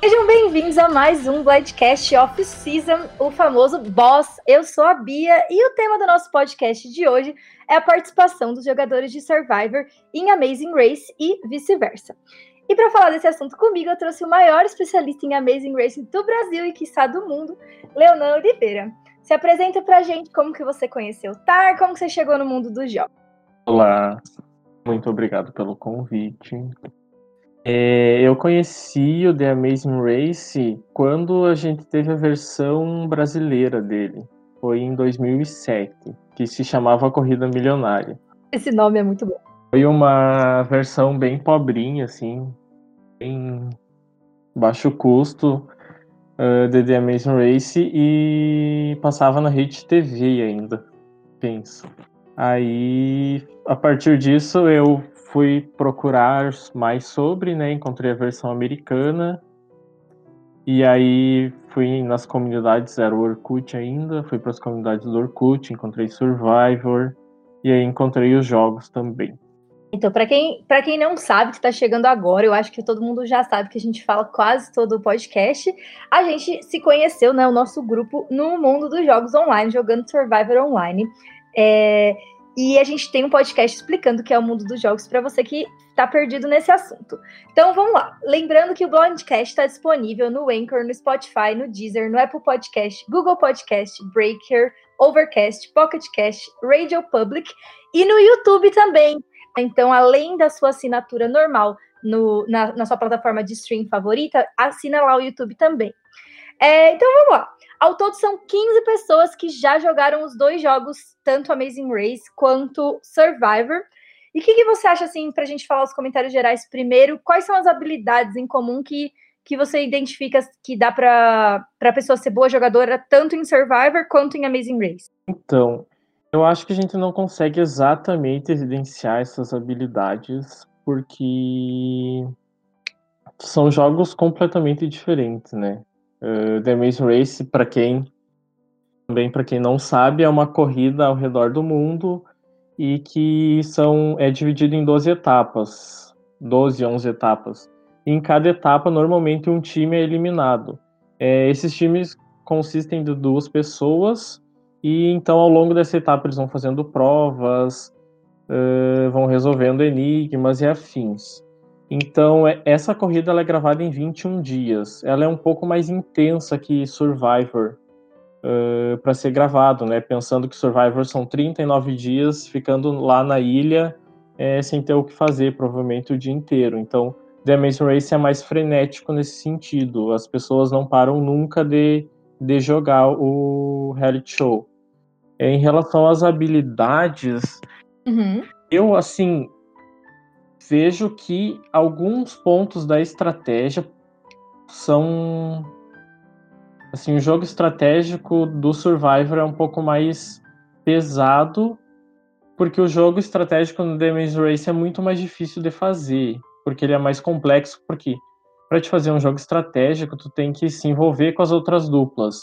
Sejam bem-vindos a mais um Blindcast Off-Season, o famoso Boss. Eu sou a Bia e o tema do nosso podcast de hoje é a participação dos jogadores de Survivor em Amazing Race e vice-versa. E para falar desse assunto comigo, eu trouxe o maior especialista em Amazing Race do Brasil e, quiçá, do mundo, Leonan Oliveira. Se apresenta pra gente como que você conheceu o TAR, como que você chegou no mundo dos jogos. Olá, muito obrigado pelo convite. É, eu conheci o The Amazing Race quando a gente teve a versão brasileira dele. Foi em 2007, que se chamava Corrida Milionária. Esse nome é muito bom. Foi uma versão bem pobrinha, assim, bem baixo custo uh, de The Amazing Race e passava na Rede TV ainda, penso. Aí, a partir disso, eu fui procurar mais sobre, né? Encontrei a versão americana. E aí fui nas comunidades, era o Orkut ainda, fui para as comunidades do Orkut, encontrei Survivor e aí encontrei os jogos também. Então, para quem, quem não sabe, que está chegando agora, eu acho que todo mundo já sabe que a gente fala quase todo o podcast. A gente se conheceu, né? O nosso grupo no mundo dos jogos online, jogando Survivor Online. É, e a gente tem um podcast explicando o que é o mundo dos jogos para você que está perdido nesse assunto. Então vamos lá. Lembrando que o Blindcast está disponível no Anchor, no Spotify, no Deezer, no Apple Podcast, Google Podcast, Breaker, Overcast, Pocket Cast, Radio Public e no YouTube também. Então, além da sua assinatura normal no, na, na sua plataforma de stream favorita, assina lá o YouTube também. É, então vamos lá. Ao todo, são 15 pessoas que já jogaram os dois jogos, tanto Amazing Race quanto Survivor. E o que, que, você acha, assim, para a gente falar os comentários gerais primeiro? Quais são as habilidades em comum que, que você identifica que dá para a pessoa ser boa jogadora, tanto em Survivor quanto em Amazing Race? Então, eu acho que a gente não consegue exatamente evidenciar essas habilidades, porque são jogos completamente diferentes, né? Uh, The Amazing Race, para quem também para quem não sabe, é uma corrida ao redor do mundo e que são é dividido em 12 etapas, 12, 11 etapas. E em cada etapa, normalmente um time é eliminado. É, esses times consistem de duas pessoas e então ao longo dessa etapa eles vão fazendo provas, uh, vão resolvendo enigmas e afins. Então, é, essa corrida é gravada em 21 dias. Ela é um pouco mais intensa que Survivor uh, para ser gravado, né? Pensando que Survivor são 39 dias ficando lá na ilha é, sem ter o que fazer, provavelmente o dia inteiro. Então, The Amazing Race é mais frenético nesse sentido. As pessoas não param nunca de, de jogar o reality show. É, em relação às habilidades, uhum. eu, assim, vejo que alguns pontos da estratégia são assim, o jogo estratégico do Survivor é um pouco mais pesado, porque o jogo estratégico no The Race é muito mais difícil de fazer, porque ele é mais complexo, porque para te fazer um jogo estratégico, tu tem que se envolver com as outras duplas.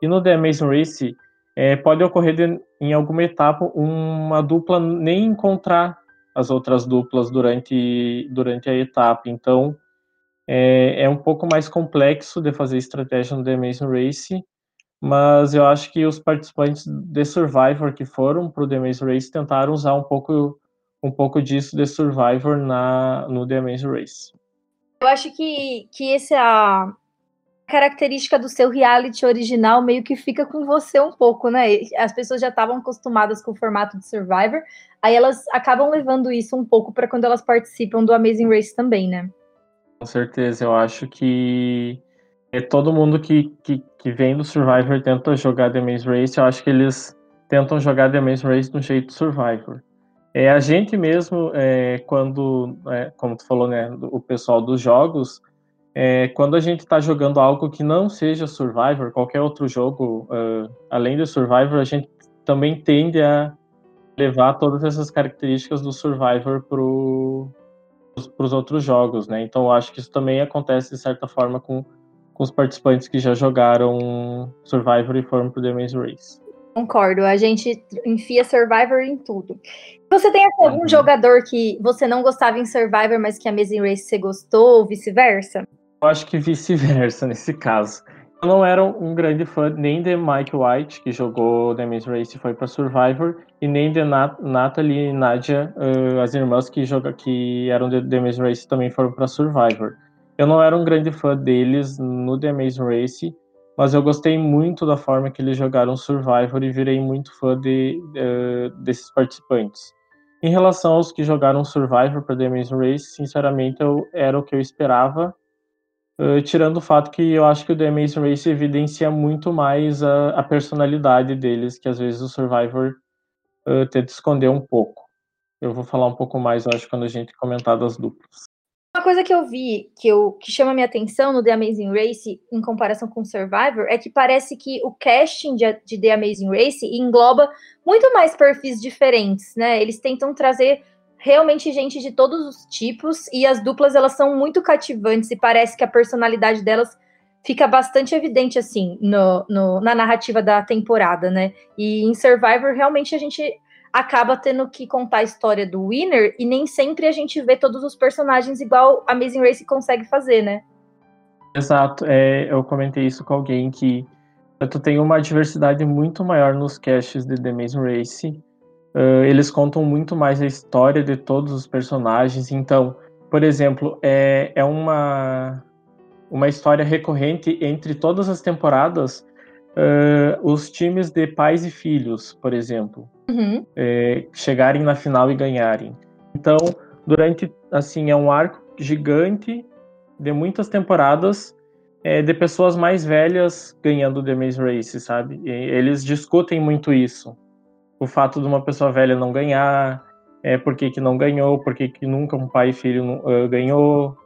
E no The Race, é, pode ocorrer de, em alguma etapa uma dupla nem encontrar as outras duplas durante, durante a etapa. Então, é, é um pouco mais complexo de fazer estratégia no The Amazing Race, mas eu acho que os participantes de Survivor que foram para o The Amazing Race tentaram usar um pouco, um pouco disso de Survivor na, no The Amazing Race. Eu acho que, que essa característica do seu reality original meio que fica com você um pouco, né? As pessoas já estavam acostumadas com o formato de Survivor, aí elas acabam levando isso um pouco para quando elas participam do Amazing Race também, né? Com certeza, eu acho que é todo mundo que, que, que vem do Survivor tenta jogar The Amazing Race, eu acho que eles tentam jogar The Amazing Race do jeito Survivor. É, a gente mesmo, é, quando, é, como tu falou, né, o pessoal dos jogos, é, quando a gente está jogando algo que não seja Survivor, qualquer outro jogo uh, além de Survivor, a gente também tende a levar todas essas características do Survivor para os outros jogos, né? Então eu acho que isso também acontece de certa forma com, com os participantes que já jogaram Survivor e foram para o The Maze Race. Concordo, a gente enfia Survivor em tudo. Você tem algum uhum. jogador que você não gostava em Survivor, mas que a Amazing Race você gostou, ou vice-versa? Eu acho que vice-versa nesse caso. Eu não era um grande fã nem de Mike White, que jogou The Maze Race e foi para Survivor, e nem de Nat Natalie e Nadia, uh, as irmãs que, joga, que eram de The Maze Race também foram para Survivor. Eu não era um grande fã deles no The Maze Race, mas eu gostei muito da forma que eles jogaram Survivor e virei muito fã de, uh, desses participantes. Em relação aos que jogaram Survivor para The Maze Race, sinceramente eu, era o que eu esperava Uh, tirando o fato que eu acho que o The Amazing Race evidencia muito mais a, a personalidade deles, que às vezes o Survivor uh, tenta esconder um pouco. Eu vou falar um pouco mais, eu acho, quando a gente comentar das duplas. Uma coisa que eu vi que, eu, que chama minha atenção no The Amazing Race em comparação com Survivor é que parece que o casting de, de The Amazing Race engloba muito mais perfis diferentes, né? Eles tentam trazer realmente gente de todos os tipos e as duplas elas são muito cativantes e parece que a personalidade delas fica bastante evidente assim no, no, na narrativa da temporada, né? E em Survivor realmente a gente acaba tendo que contar a história do winner e nem sempre a gente vê todos os personagens igual a Amazing Race consegue fazer, né? Exato, é, eu comentei isso com alguém que tu tem uma diversidade muito maior nos casts de The Amazing Race Uh, eles contam muito mais a história de todos os personagens. Então, por exemplo, é, é uma, uma história recorrente entre todas as temporadas. Uh, os times de pais e filhos, por exemplo, uhum. é, chegarem na final e ganharem. Então, durante assim é um arco gigante de muitas temporadas é, de pessoas mais velhas ganhando The Maze Race, sabe? E eles discutem muito isso o fato de uma pessoa velha não ganhar, é, por que, que não ganhou, por que, que nunca um pai e filho uh, ganhou.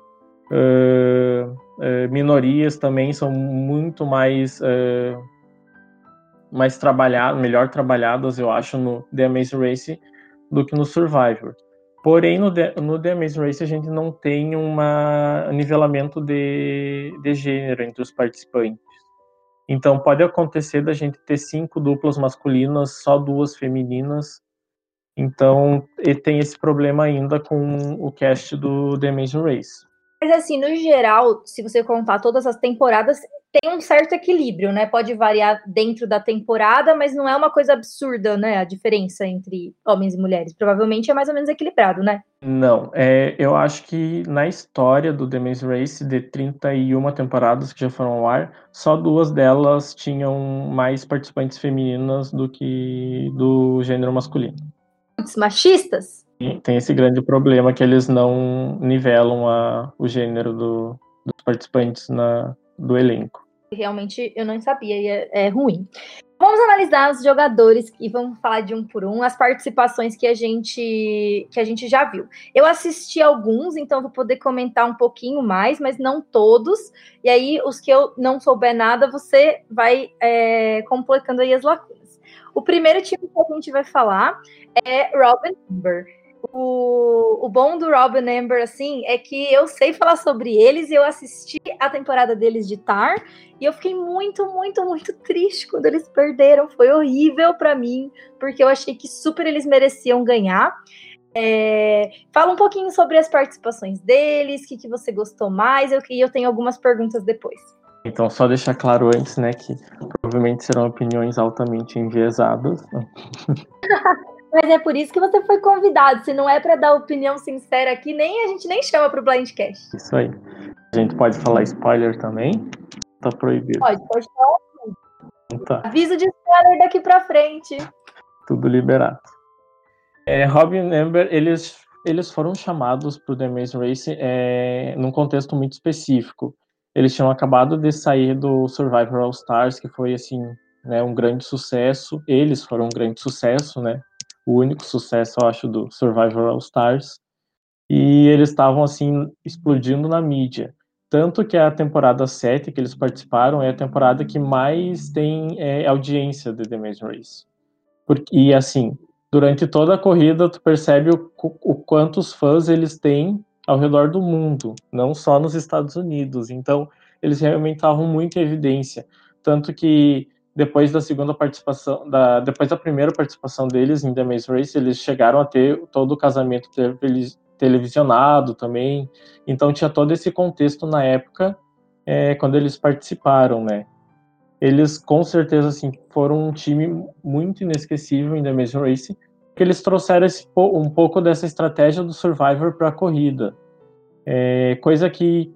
Uh, uh, minorias também são muito mais mais trabalhadas, melhor trabalhadas, eu acho, no The Amazing Race do que no Survivor. Porém, no The, no The Amazing Race a gente não tem um nivelamento de, de gênero entre os participantes. Então pode acontecer da gente ter cinco duplas masculinas, só duas femininas. Então tem esse problema ainda com o cast do The Amazing Race. Mas assim, no geral, se você contar todas as temporadas, tem um certo equilíbrio, né? Pode variar dentro da temporada, mas não é uma coisa absurda, né? A diferença entre homens e mulheres. Provavelmente é mais ou menos equilibrado, né? Não, é, eu acho que na história do The Maze Race, de 31 temporadas que já foram ao ar, só duas delas tinham mais participantes femininas do que do gênero masculino. Os machistas? Tem esse grande problema que eles não nivelam a, o gênero do, dos participantes na, do elenco. Realmente eu não sabia e é, é ruim. Vamos analisar os jogadores e vamos falar de um por um as participações que a gente que a gente já viu. Eu assisti alguns, então vou poder comentar um pouquinho mais, mas não todos. E aí os que eu não souber nada, você vai é, completando aí as lacunas. O primeiro time que a gente vai falar é Robin Amber. O, o bom do Robin Amber, assim, é que eu sei falar sobre eles, eu assisti a temporada deles de Tar, e eu fiquei muito, muito, muito triste quando eles perderam. Foi horrível para mim, porque eu achei que super eles mereciam ganhar. É, fala um pouquinho sobre as participações deles, o que, que você gostou mais, eu, e eu tenho algumas perguntas depois. Então, só deixar claro antes, né, que provavelmente serão opiniões altamente enviesadas. Mas é por isso que você foi convidado. Se não é para dar opinião sincera aqui, nem a gente nem chama para o Blindcast. Isso aí. A gente pode falar spoiler também? Tá proibido. Pode, pode falar. Então tá. Aviso de spoiler daqui para frente. Tudo liberado. É, Robin Amber, eles, eles foram chamados para o The Maze Race é, num contexto muito específico. Eles tinham acabado de sair do Survivor All Stars, que foi assim, né, um grande sucesso. Eles foram um grande sucesso, né? O único sucesso, eu acho, do Survivor All Stars. E eles estavam, assim, explodindo na mídia. Tanto que a temporada 7 que eles participaram é a temporada que mais tem é, audiência de The Amazing Race. Porque, e, assim, durante toda a corrida, tu percebe o, o quantos fãs eles têm ao redor do mundo, não só nos Estados Unidos. Então, eles realmente estavam muito em evidência. Tanto que depois da segunda participação, da, depois da primeira participação deles em The Maze Race, eles chegaram a ter todo o casamento televisionado também. Então tinha todo esse contexto na época é, quando eles participaram, né? Eles com certeza assim foram um time muito inesquecível em The Amazing Race, que eles trouxeram esse, um pouco dessa estratégia do Survivor para a corrida, é, coisa que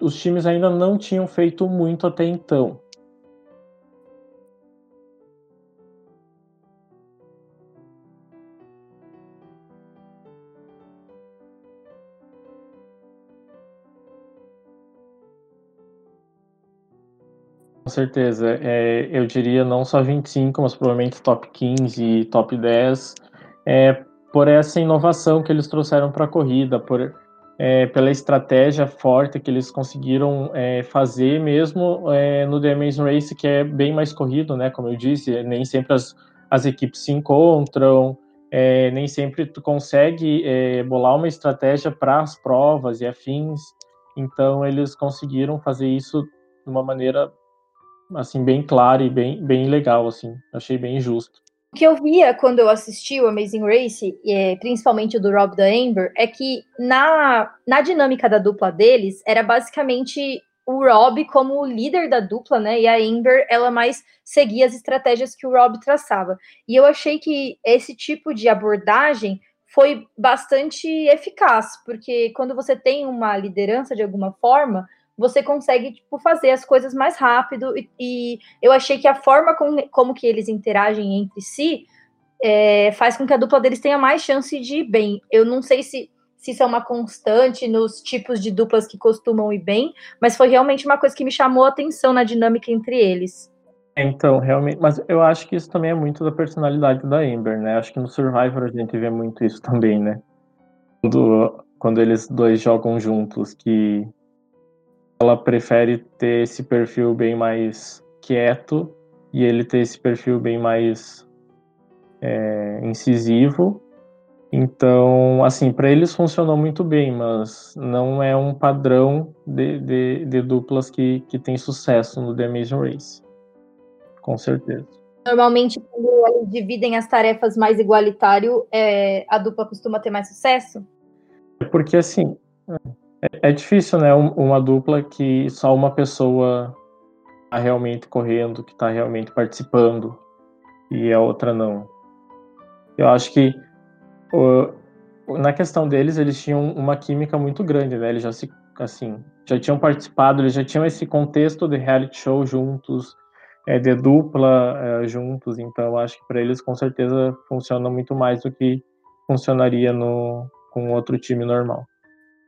os times ainda não tinham feito muito até então. Com certeza. É, eu diria não só 25, mas provavelmente top 15, top 10, é, por essa inovação que eles trouxeram para a corrida, por, é, pela estratégia forte que eles conseguiram é, fazer mesmo é, no The Amazing Race, que é bem mais corrido, né? Como eu disse, nem sempre as, as equipes se encontram, é, nem sempre tu consegue é, bolar uma estratégia para as provas e afins. Então eles conseguiram fazer isso de uma maneira assim, bem claro e bem, bem legal, assim. Achei bem justo. O que eu via quando eu assisti o Amazing Race, principalmente o do Rob da Amber, é que na, na dinâmica da dupla deles, era basicamente o Rob como líder da dupla, né? E a Amber, ela mais seguia as estratégias que o Rob traçava. E eu achei que esse tipo de abordagem foi bastante eficaz, porque quando você tem uma liderança de alguma forma, você consegue tipo, fazer as coisas mais rápido. E, e eu achei que a forma com, como que eles interagem entre si é, faz com que a dupla deles tenha mais chance de ir bem. Eu não sei se, se isso é uma constante nos tipos de duplas que costumam ir bem, mas foi realmente uma coisa que me chamou a atenção na dinâmica entre eles. Então, realmente, mas eu acho que isso também é muito da personalidade da Amber, né? Acho que no Survivor a gente vê muito isso também, né? Quando, quando eles dois jogam juntos, que ela prefere ter esse perfil bem mais quieto e ele ter esse perfil bem mais é, incisivo. Então, assim, para eles funcionou muito bem, mas não é um padrão de, de, de, duplas que, que tem sucesso no The Amazing Race. Com certeza. Normalmente, quando eles dividem as tarefas mais igualitário, é, a dupla costuma ter mais sucesso? É porque, assim, é, é difícil, né? Uma dupla que só uma pessoa está realmente correndo, que está realmente participando e a outra não. Eu acho que na questão deles, eles tinham uma química muito grande, né? Eles já se assim, já tinham participado, eles já tinham esse contexto de reality show juntos, é, de dupla é, juntos, então eu acho que para eles com certeza funciona muito mais do que funcionaria no com outro time normal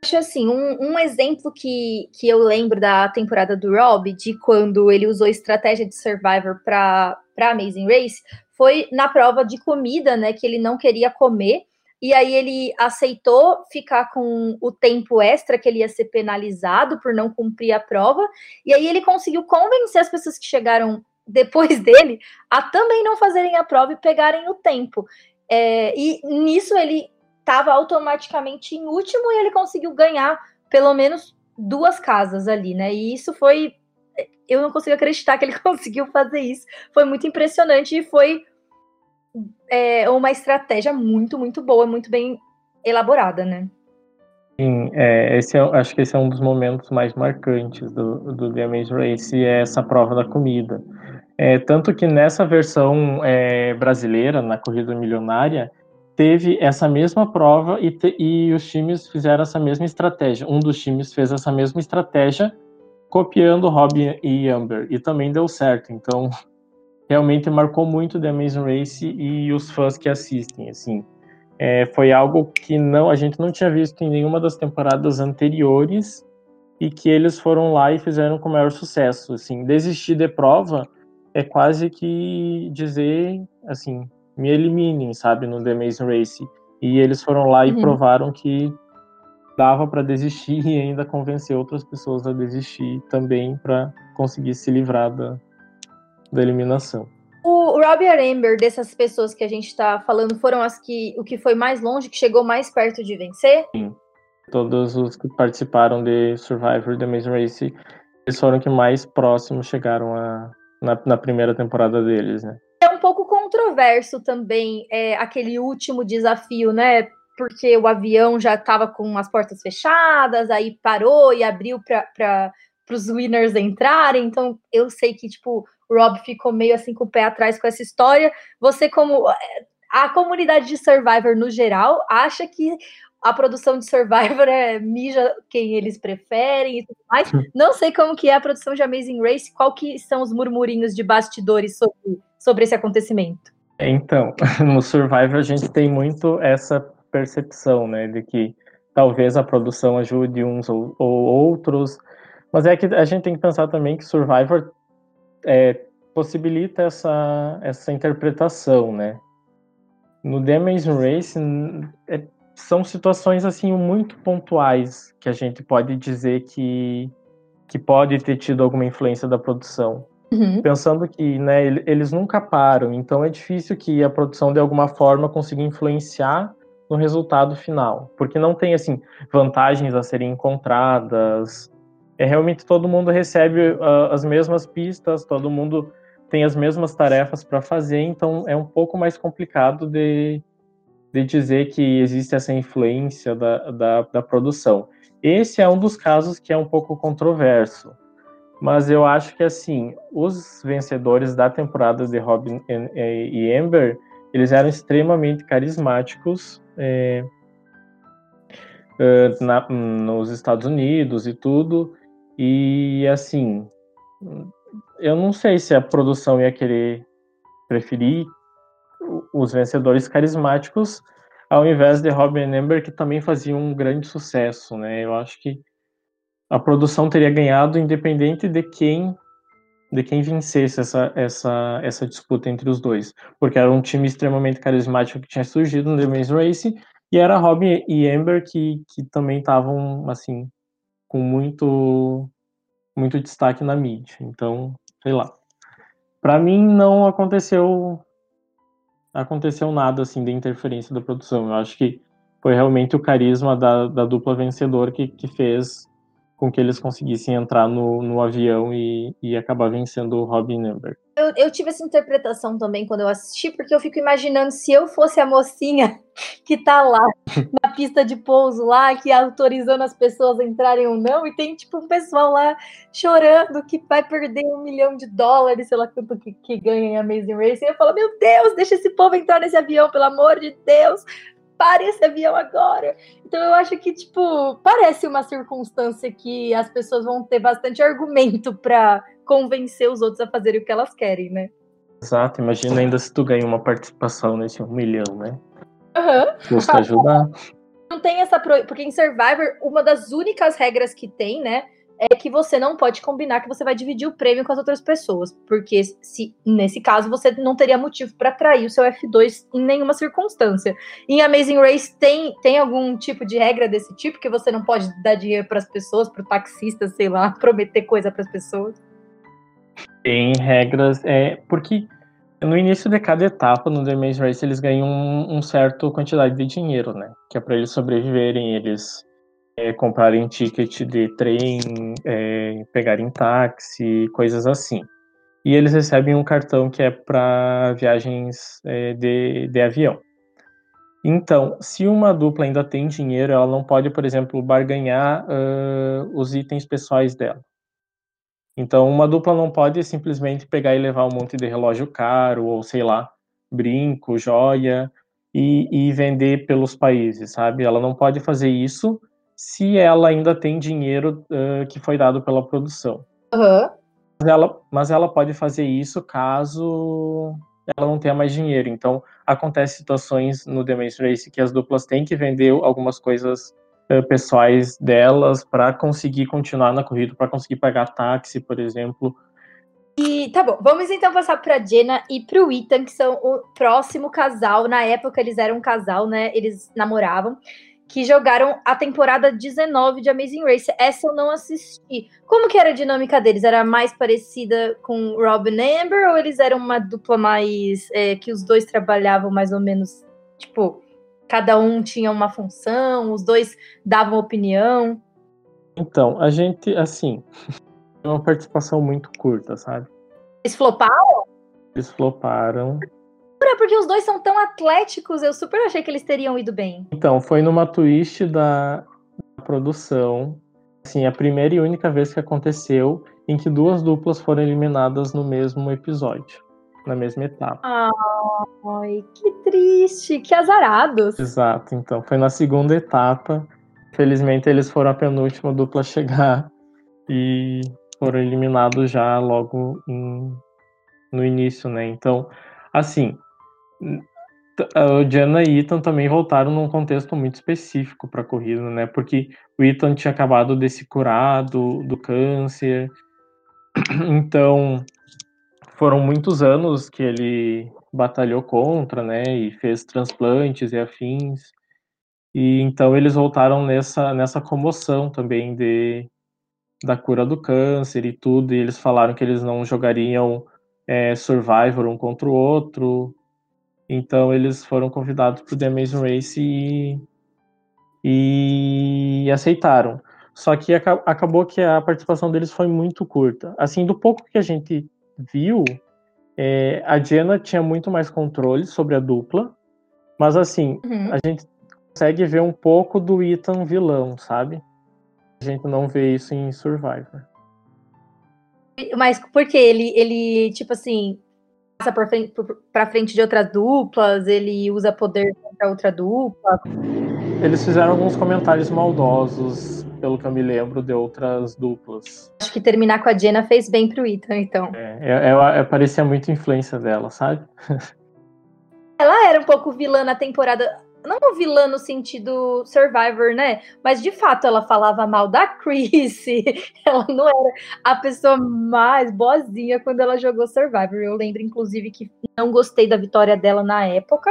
acho assim, um, um, exemplo que, que eu lembro da temporada do Rob, de quando ele usou estratégia de Survivor para Amazing Race, foi na prova de comida, né? Que ele não queria comer. E aí ele aceitou ficar com o tempo extra que ele ia ser penalizado por não cumprir a prova. E aí ele conseguiu convencer as pessoas que chegaram depois dele a também não fazerem a prova e pegarem o tempo. É, e nisso ele estava automaticamente em último e ele conseguiu ganhar pelo menos duas casas ali, né? E isso foi. Eu não consigo acreditar que ele conseguiu fazer isso. Foi muito impressionante e foi é, uma estratégia muito, muito boa, muito bem elaborada, né? Sim, é, esse é, acho que esse é um dos momentos mais marcantes do, do The Amazing Race, é essa prova da comida. É, tanto que nessa versão é, brasileira, na Corrida Milionária, teve essa mesma prova e, te, e os times fizeram essa mesma estratégia. Um dos times fez essa mesma estratégia copiando Robin e Amber e também deu certo. Então, realmente marcou muito The Amazing Race e os fãs que assistem, assim. É, foi algo que não a gente não tinha visto em nenhuma das temporadas anteriores e que eles foram lá e fizeram com maior sucesso, assim. Desistir de prova é quase que dizer, assim, me eliminem, sabe, no The Amazing Race. E eles foram lá e uhum. provaram que dava para desistir e ainda convencer outras pessoas a desistir também para conseguir se livrar da, da eliminação. O Robbie e Amber, dessas pessoas que a gente está falando, foram as que o que foi mais longe, que chegou mais perto de vencer? Sim. Todos os que participaram de Survivor The Amazing Race, eles foram que mais próximos chegaram a, na, na primeira temporada deles, né? É controverso também é, aquele último desafio, né? Porque o avião já estava com as portas fechadas, aí parou e abriu para os winners entrarem. Então, eu sei que, tipo, o Rob ficou meio assim com o pé atrás com essa história. Você, como a comunidade de Survivor no geral, acha que a produção de Survivor é mija quem eles preferem e tudo mais. Não sei como que é a produção de Amazing Race, qual que são os murmurinhos de bastidores sobre, sobre esse acontecimento. Então, no Survivor a gente tem muito essa percepção, né, de que talvez a produção ajude uns ou, ou outros, mas é que a gente tem que pensar também que Survivor é, possibilita essa, essa interpretação, né? No Amazing Race é, são situações assim muito pontuais que a gente pode dizer que, que pode ter tido alguma influência da produção. Uhum. Pensando que né, eles nunca param, então é difícil que a produção de alguma forma consiga influenciar no resultado final, porque não tem assim vantagens a serem encontradas. É realmente todo mundo recebe uh, as mesmas pistas, todo mundo tem as mesmas tarefas para fazer, então é um pouco mais complicado de, de dizer que existe essa influência da, da, da produção. Esse é um dos casos que é um pouco controverso, mas eu acho que assim os vencedores da temporada de Robin e Amber eles eram extremamente carismáticos é, na, nos Estados Unidos e tudo e assim eu não sei se a produção ia querer preferir os vencedores carismáticos ao invés de Robin Amber, que também faziam um grande sucesso, né? Eu acho que a produção teria ganhado independente de quem de quem vencesse essa, essa, essa disputa entre os dois, porque era um time extremamente carismático que tinha surgido no The Maze Race e era Robin e Amber que, que também estavam assim com muito muito destaque na mídia. Então, sei lá. Para mim não aconteceu aconteceu nada assim de interferência da produção. Eu acho que foi realmente o carisma da, da dupla vencedora que, que fez com que eles conseguissem entrar no, no avião e, e acabar vencendo o Robin Amber. Eu, eu, tive essa interpretação também quando eu assisti, porque eu fico imaginando se eu fosse a mocinha que tá lá na pista de pouso lá, que autorizando as pessoas a entrarem ou não, e tem tipo um pessoal lá chorando que vai perder um milhão de dólares, sei lá quanto que, que ganha em Amazing Race, e eu falo, meu Deus, deixa esse povo entrar nesse avião, pelo amor de Deus, pare esse avião agora. Então eu acho que, tipo, parece uma circunstância que as pessoas vão ter bastante argumento para convencer os outros a fazerem o que elas querem, né? Exato, imagina ainda se tu ganha uma participação nesse um milhão, né? Aham. Uhum. Custa ajudar. Não tem essa. Pro... Porque em Survivor, uma das únicas regras que tem, né? É que você não pode combinar que você vai dividir o prêmio com as outras pessoas, porque se nesse caso você não teria motivo para trair o seu F2 em nenhuma circunstância. Em Amazing Race tem, tem algum tipo de regra desse tipo que você não pode dar dinheiro para as pessoas, para o taxista, sei lá, prometer coisa para as pessoas? Tem regras, é porque no início de cada etapa no The Amazing Race eles ganham um, um certo quantidade de dinheiro, né? Que é para eles sobreviverem, eles é, comprarem ticket de trem, é, pegarem táxi, coisas assim. E eles recebem um cartão que é para viagens é, de, de avião. Então, se uma dupla ainda tem dinheiro, ela não pode, por exemplo, barganhar uh, os itens pessoais dela. Então, uma dupla não pode simplesmente pegar e levar um monte de relógio caro, ou sei lá, brinco, joia, e, e vender pelos países, sabe? Ela não pode fazer isso se ela ainda tem dinheiro uh, que foi dado pela produção. Uhum. Mas, ela, mas ela pode fazer isso caso ela não tenha mais dinheiro. Então, acontece situações no The Maze Race que as duplas têm que vender algumas coisas uh, pessoais delas para conseguir continuar na corrida, para conseguir pagar táxi, por exemplo. E tá bom, vamos então passar para Jenna e para o Ethan, que são o próximo casal. Na época eles eram um casal, né? Eles namoravam que jogaram a temporada 19 de Amazing Race. Essa eu não assisti. Como que era a dinâmica deles? Era mais parecida com Robin e Amber ou eles eram uma dupla mais é, que os dois trabalhavam mais ou menos, tipo, cada um tinha uma função, os dois davam opinião? Então, a gente, assim, uma participação muito curta, sabe? Eles floparam? Eles floparam porque os dois são tão atléticos, eu super achei que eles teriam ido bem. Então, foi numa twist da, produção. Assim, a primeira e única vez que aconteceu em que duas duplas foram eliminadas no mesmo episódio, na mesma etapa. Ai, que triste, que azarados. Exato, então foi na segunda etapa. Felizmente eles foram a penúltima dupla a chegar e foram eliminados já logo em, no início, né? Então, assim, o Diana e Ethan também voltaram num contexto muito específico para a corrida, né? Porque o Ethan tinha acabado de se curar do, do câncer, então foram muitos anos que ele batalhou contra, né? E fez transplantes e afins. E então eles voltaram nessa nessa comoção também de da cura do câncer e tudo. E eles falaram que eles não jogariam é, Survivor um contra o outro, então eles foram convidados para o The Amazing Race e, e aceitaram. Só que acabou que a participação deles foi muito curta. Assim, do pouco que a gente viu, é, a Jenna tinha muito mais controle sobre a dupla, mas assim, uhum. a gente consegue ver um pouco do Ethan vilão, sabe? A gente não vê isso em Survivor. Mas porque ele, ele tipo assim, passa para frente, frente de outras duplas, ele usa poder contra outra dupla. Eles fizeram alguns comentários maldosos, pelo que eu me lembro, de outras duplas. Acho que terminar com a Jenna fez bem pro Ethan, então. É, é, é, é parecia muito influência dela, sabe? Ela era um pouco vilã na temporada não vilã no sentido Survivor, né? Mas de fato ela falava mal da Chrissy. Ela não era a pessoa mais boazinha quando ela jogou Survivor. Eu lembro, inclusive, que não gostei da vitória dela na época.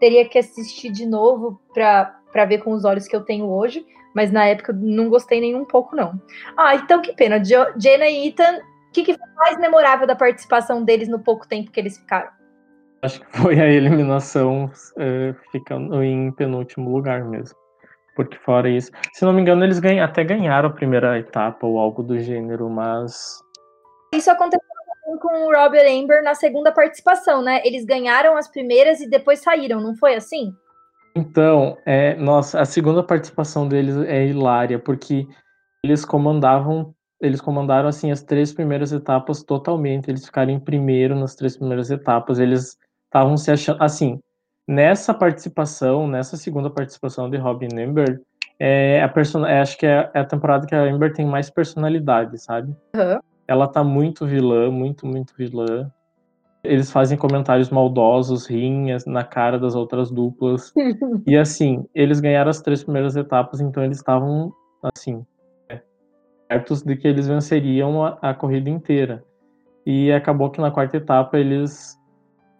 Teria que assistir de novo para ver com os olhos que eu tenho hoje. Mas na época não gostei nem um pouco, não. Ah, então que pena. Jo Jenna e Ethan, o que, que foi mais memorável da participação deles no pouco tempo que eles ficaram? Acho que foi a eliminação é, ficando em penúltimo lugar mesmo. Porque fora isso, se não me engano, eles ganham, até ganharam a primeira etapa ou algo do gênero, mas. Isso aconteceu com o Robert Amber na segunda participação, né? Eles ganharam as primeiras e depois saíram, não foi assim? Então, é, nossa, a segunda participação deles é hilária, porque eles comandavam, eles comandaram assim as três primeiras etapas totalmente, eles ficaram em primeiro nas três primeiras etapas, eles estavam se achando. Assim, nessa participação, nessa segunda participação de Robin Amber, é a person... É, acho que é, é, a temporada que a Amber tem mais personalidade, sabe? Uhum. Ela tá muito vilã, muito, muito vilã. Eles fazem comentários maldosos, rinhas na cara das outras duplas. e assim, eles ganharam as três primeiras etapas, então eles estavam, assim, certos de que eles venceriam a, a corrida inteira. E acabou que na quarta etapa eles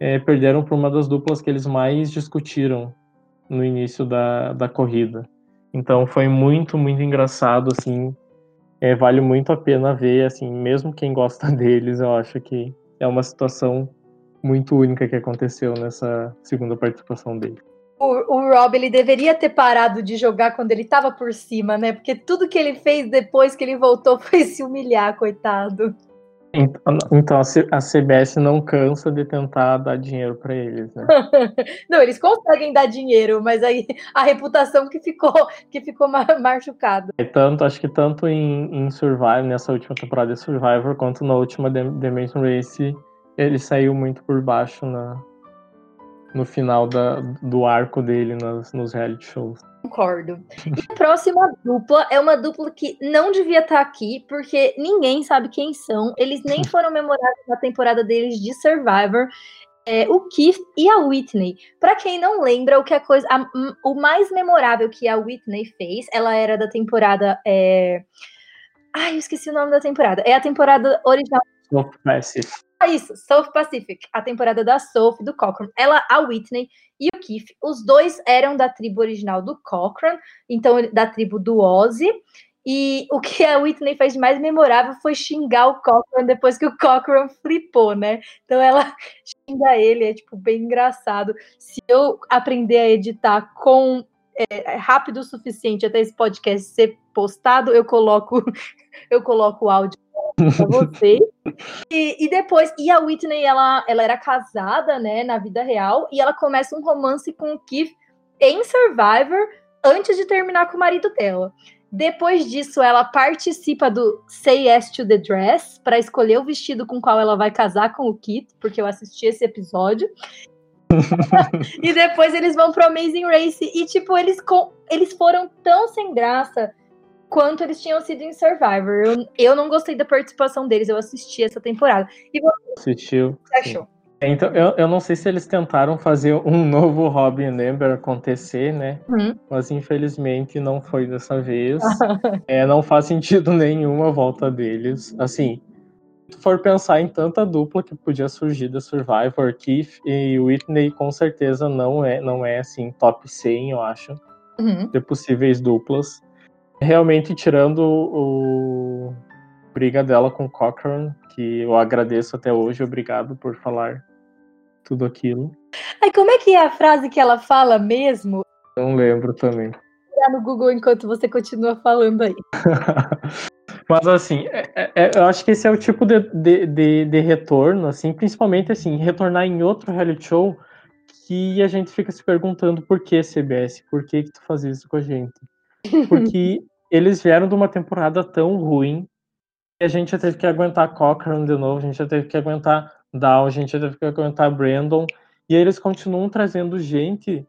é, perderam por uma das duplas que eles mais discutiram no início da, da corrida. Então foi muito, muito engraçado, assim, é, vale muito a pena ver, assim, mesmo quem gosta deles, eu acho que é uma situação muito única que aconteceu nessa segunda participação dele. O, o Rob, ele deveria ter parado de jogar quando ele estava por cima, né? Porque tudo que ele fez depois que ele voltou foi se humilhar, coitado. Então a CBS não cansa de tentar dar dinheiro para eles, né? não, eles conseguem dar dinheiro, mas aí a reputação que ficou que ficou machucada. É tanto, acho que tanto em, em Survivor, nessa última temporada de Survivor, quanto na última Dimension Race, ele saiu muito por baixo na, no final da, do arco dele nas, nos reality shows. Concordo. E a próxima dupla é uma dupla que não devia estar aqui, porque ninguém sabe quem são. Eles nem foram memoráveis na temporada deles de Survivor. É, o Keith e a Whitney. Para quem não lembra, o que a coisa, a, o mais memorável que a Whitney fez, ela era da temporada. É... Ai, eu esqueci o nome da temporada. É a temporada original. Ah, isso, South Pacific, a temporada da South do Cochran. Ela, a Whitney e o Keith, os dois eram da tribo original do Cochran, então da tribo do Ozzy. E o que a Whitney fez de mais memorável foi xingar o Cochran depois que o Cochran flipou, né? Então ela xinga ele, é tipo bem engraçado. Se eu aprender a editar com é, rápido o suficiente até esse podcast ser postado, eu coloco eu coloco o áudio para vocês. E, e, depois, e a Whitney, ela, ela era casada, né, na vida real, e ela começa um romance com o Keith em Survivor, antes de terminar com o marido dela. Depois disso, ela participa do Say Yes to the Dress para escolher o vestido com qual ela vai casar com o Kit, porque eu assisti esse episódio. e depois eles vão pro Amazing Race e tipo, eles com, eles foram tão sem graça quanto eles tinham sido em Survivor. Eu, eu não gostei da participação deles, eu assisti essa temporada. E você, Assistiu. você achou? Então, eu, eu não sei se eles tentaram fazer um novo Robin Amber acontecer, né? Uhum. Mas infelizmente não foi dessa vez. é, não faz sentido nenhum a volta deles. Assim, se for pensar em tanta dupla que podia surgir da Survivor, Keith e Whitney com certeza não é, não é assim, top 100, eu acho, Uhum. de possíveis duplas. Realmente, tirando o briga dela com Cochran, que eu agradeço até hoje, obrigado por falar tudo aquilo. Aí, como é que é a frase que ela fala mesmo? Não lembro também. Tá no Google enquanto você continua falando aí. Mas assim, é- é- é- eu acho que esse é o tipo de, de, de, de retorno, assim, principalmente assim, retornar em outro reality show que a gente fica se perguntando por que CBS, por que, que tu faz isso com a gente? Porque eles vieram de uma temporada tão ruim que a gente já teve que aguentar Cochran de novo, a gente já teve que aguentar Dow, a gente já teve que aguentar Brandon, e eles continuam trazendo gente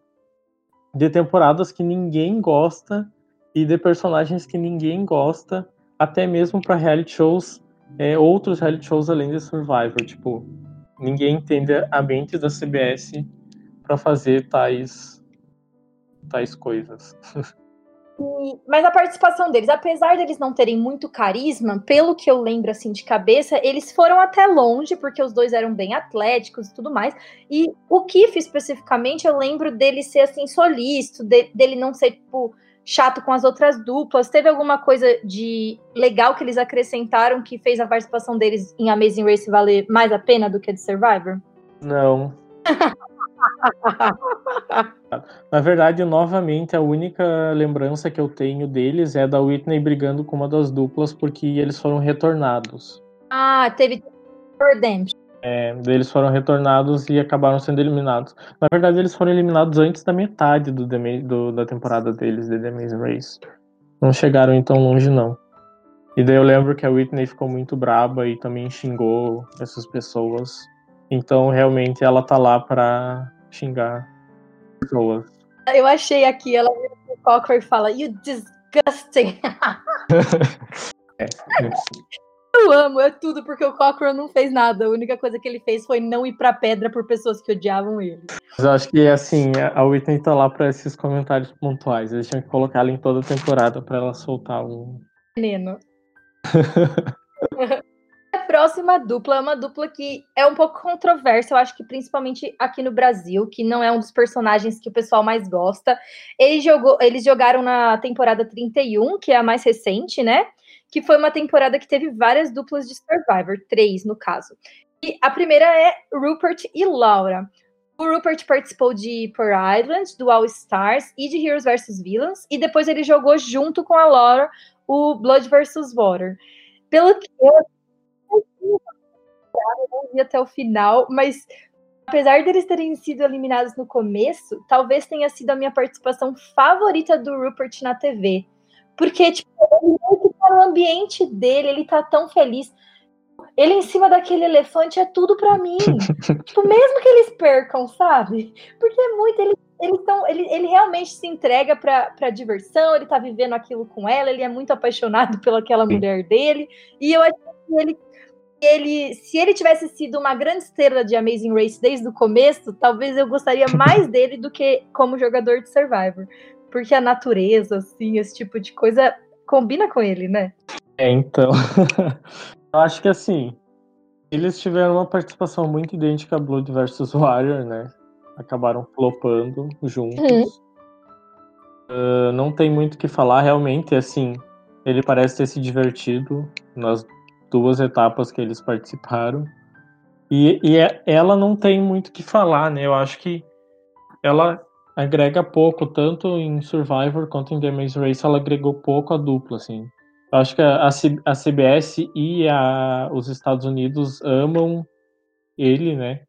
de temporadas que ninguém gosta e de personagens que ninguém gosta, até mesmo para reality shows, é, outros reality shows além de Survivor. Tipo, ninguém entende a mente da CBS para fazer tais, tais coisas. E- mas a participação deles, apesar deles não terem muito carisma, pelo que eu lembro assim de cabeça, eles foram até longe, porque os dois eram bem atléticos e tudo mais. E o Keith, especificamente, eu lembro dele ser assim, solícito, de- dele não ser, tipo, chato com as outras duplas. Teve alguma coisa de legal que eles acrescentaram que fez a participação deles em Amazing Race valer mais a pena do que a de Survivor? Não. Na verdade, novamente, a única lembrança que eu tenho deles é da Whitney brigando com uma das duplas porque eles foram retornados. Ah, teve Redemption. É, eles foram retornados e acabaram sendo eliminados. Na verdade, eles foram eliminados antes da metade do, do- da temporada deles, de The Amazing Race. Não chegaram em tão longe, não. E daí eu lembro que a Whitney ficou muito braba e também xingou essas pessoas. Então, realmente, ela tá lá pra xingar pessoas. Eu achei aqui, ela vira pro Cocker e fala, You disgusting. É, Eu amo, é tudo porque o Cochrane não fez nada. A única coisa que ele fez foi não ir pra pedra por pessoas que odiavam ele. Mas eu acho que, assim, a Whitney tá lá pra esses comentários pontuais. Eles tinham que colocar ela em toda a temporada pra ela soltar um. Veneno. Próxima dupla é uma dupla que é um pouco controversa, eu acho que principalmente aqui no Brasil, que não é um dos personagens que o pessoal mais gosta. Eles, jogou, eles jogaram na temporada 31, que é a mais recente, né? Que foi uma temporada que teve várias duplas de Survivor, três no caso. E a primeira é Rupert e Laura. O Rupert participou de Per Island, do All Stars e de Heroes vs Villains, e depois ele jogou junto com a Laura o Blood vs Water. Pelo que eu não vi até o final, mas apesar deles terem sido eliminados no começo, talvez tenha sido a minha participação favorita do Rupert na TV. Porque, tipo, ele tá no ambiente dele, ele tá tão feliz. Ele em cima daquele elefante é tudo pra mim. tipo, mesmo que eles percam, sabe? Porque é muito. Ele, ele, tão, ele, ele realmente se entrega pra, pra diversão, ele tá vivendo aquilo com ela, ele é muito apaixonado pelaquela mulher dele. E eu acho que ele ele, se ele tivesse sido uma grande estrela de Amazing Race desde o começo, talvez eu gostaria mais dele do que como jogador de Survivor. Porque a natureza, assim, esse tipo de coisa combina com ele, né? É, então. eu acho que assim. Eles tiveram uma participação muito idêntica a Blood vs Warrior, né? Acabaram flopando juntos. Uhum. Uh, não tem muito o que falar, realmente, assim. Ele parece ter se divertido nas duas etapas que eles participaram. E, e é- ela não tem muito o que falar, né? Eu acho que ela agrega pouco, tanto em Survivor quanto em The Maze Race, ela agregou pouco a dupla, assim. Eu acho que a, a CBS e a- os Estados Unidos amam ele, né?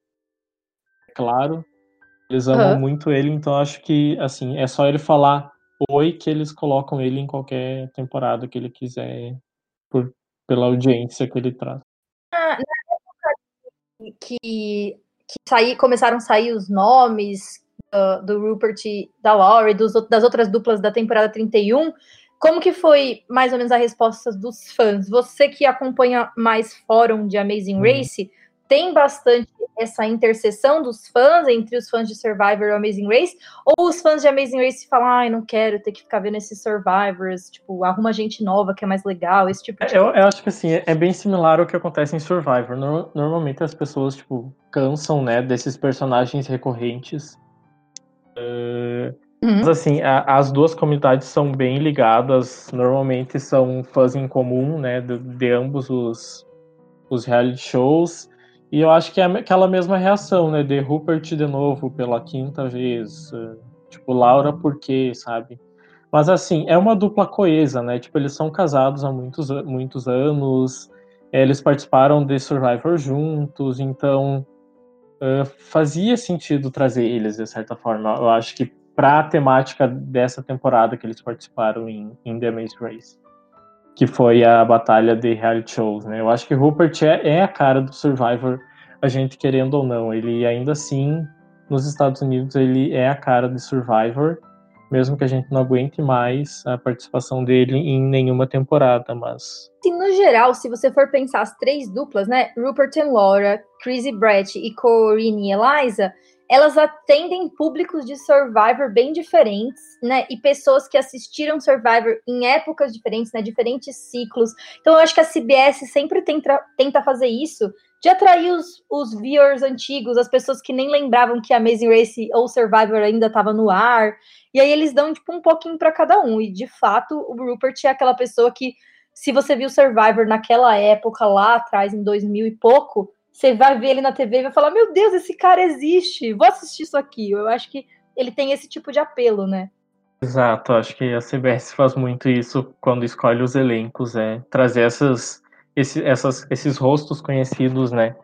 Claro. Eles amam Aham. muito ele, então acho que, assim, é só ele falar Oi que eles colocam ele em qualquer temporada que ele quiser, por, pela audiência que ele traz. Ah, na época que, que saí, começaram a sair os nomes do, do Rupert, da Laurie, dos, das outras duplas da temporada 31, como que foi mais ou menos a resposta dos fãs? Você que acompanha mais fórum de Amazing uhum. Race, tem bastante essa interseção dos fãs entre os fãs de Survivor e Amazing Race? Ou os fãs de Amazing Race falam, ai, não quero ter que ficar vendo esses Survivors, tipo, arruma gente nova que é mais legal, esse tipo de eu, eu acho que assim, é bem similar ao que acontece em Survivor. No, normalmente as pessoas, tipo, cansam, né, desses personagens recorrentes. Uh, uhum. Mas assim, a, as duas comunidades são bem ligadas, normalmente são fãs em comum, né, de, de ambos os, os reality shows. E eu acho que é aquela mesma reação, né? De Rupert de novo pela quinta vez. Eh, tipo, Laura, por quê, sabe? Mas assim, é uma dupla coesa, né? Tipo, eles são casados há muitos, muitos anos, eles participaram de Survivor juntos, então uh, fazia sentido trazer eles de certa forma. Eu acho que para a temática dessa temporada que eles participaram em, em The Maze Race que foi a batalha de reality shows, né? Eu acho que Rupert é, é a cara do Survivor, a gente querendo ou não. Ele ainda assim, nos Estados Unidos, ele é a cara de Survivor, mesmo que a gente não aguente mais a participação dele em nenhuma temporada, mas... Sim, no geral, se você for pensar as três duplas, né? Rupert e Laura, Chrissy Brett e Corinne e Eliza elas atendem públicos de Survivor bem diferentes, né? E pessoas que assistiram Survivor em épocas diferentes, né? Diferentes ciclos. Então, eu acho que a CBS sempre tenta, tenta fazer isso, de atrair os, os viewers antigos, as pessoas que nem lembravam que a Amazing Race ou Survivor ainda estava no ar. E aí eles dão, tipo, um pouquinho para cada um. E, de fato, o Rupert é aquela pessoa que, se você viu Survivor naquela época, lá atrás, em 2000 e pouco você vai ver ele na TV e vai falar: Meu Deus, esse cara existe, vou assistir isso aqui. Eu acho que ele tem esse tipo de apelo, né? Exato, acho que a CBS faz muito isso quando escolhe os elencos, é trazer essas, esse, essas, esses rostos conhecidos, né?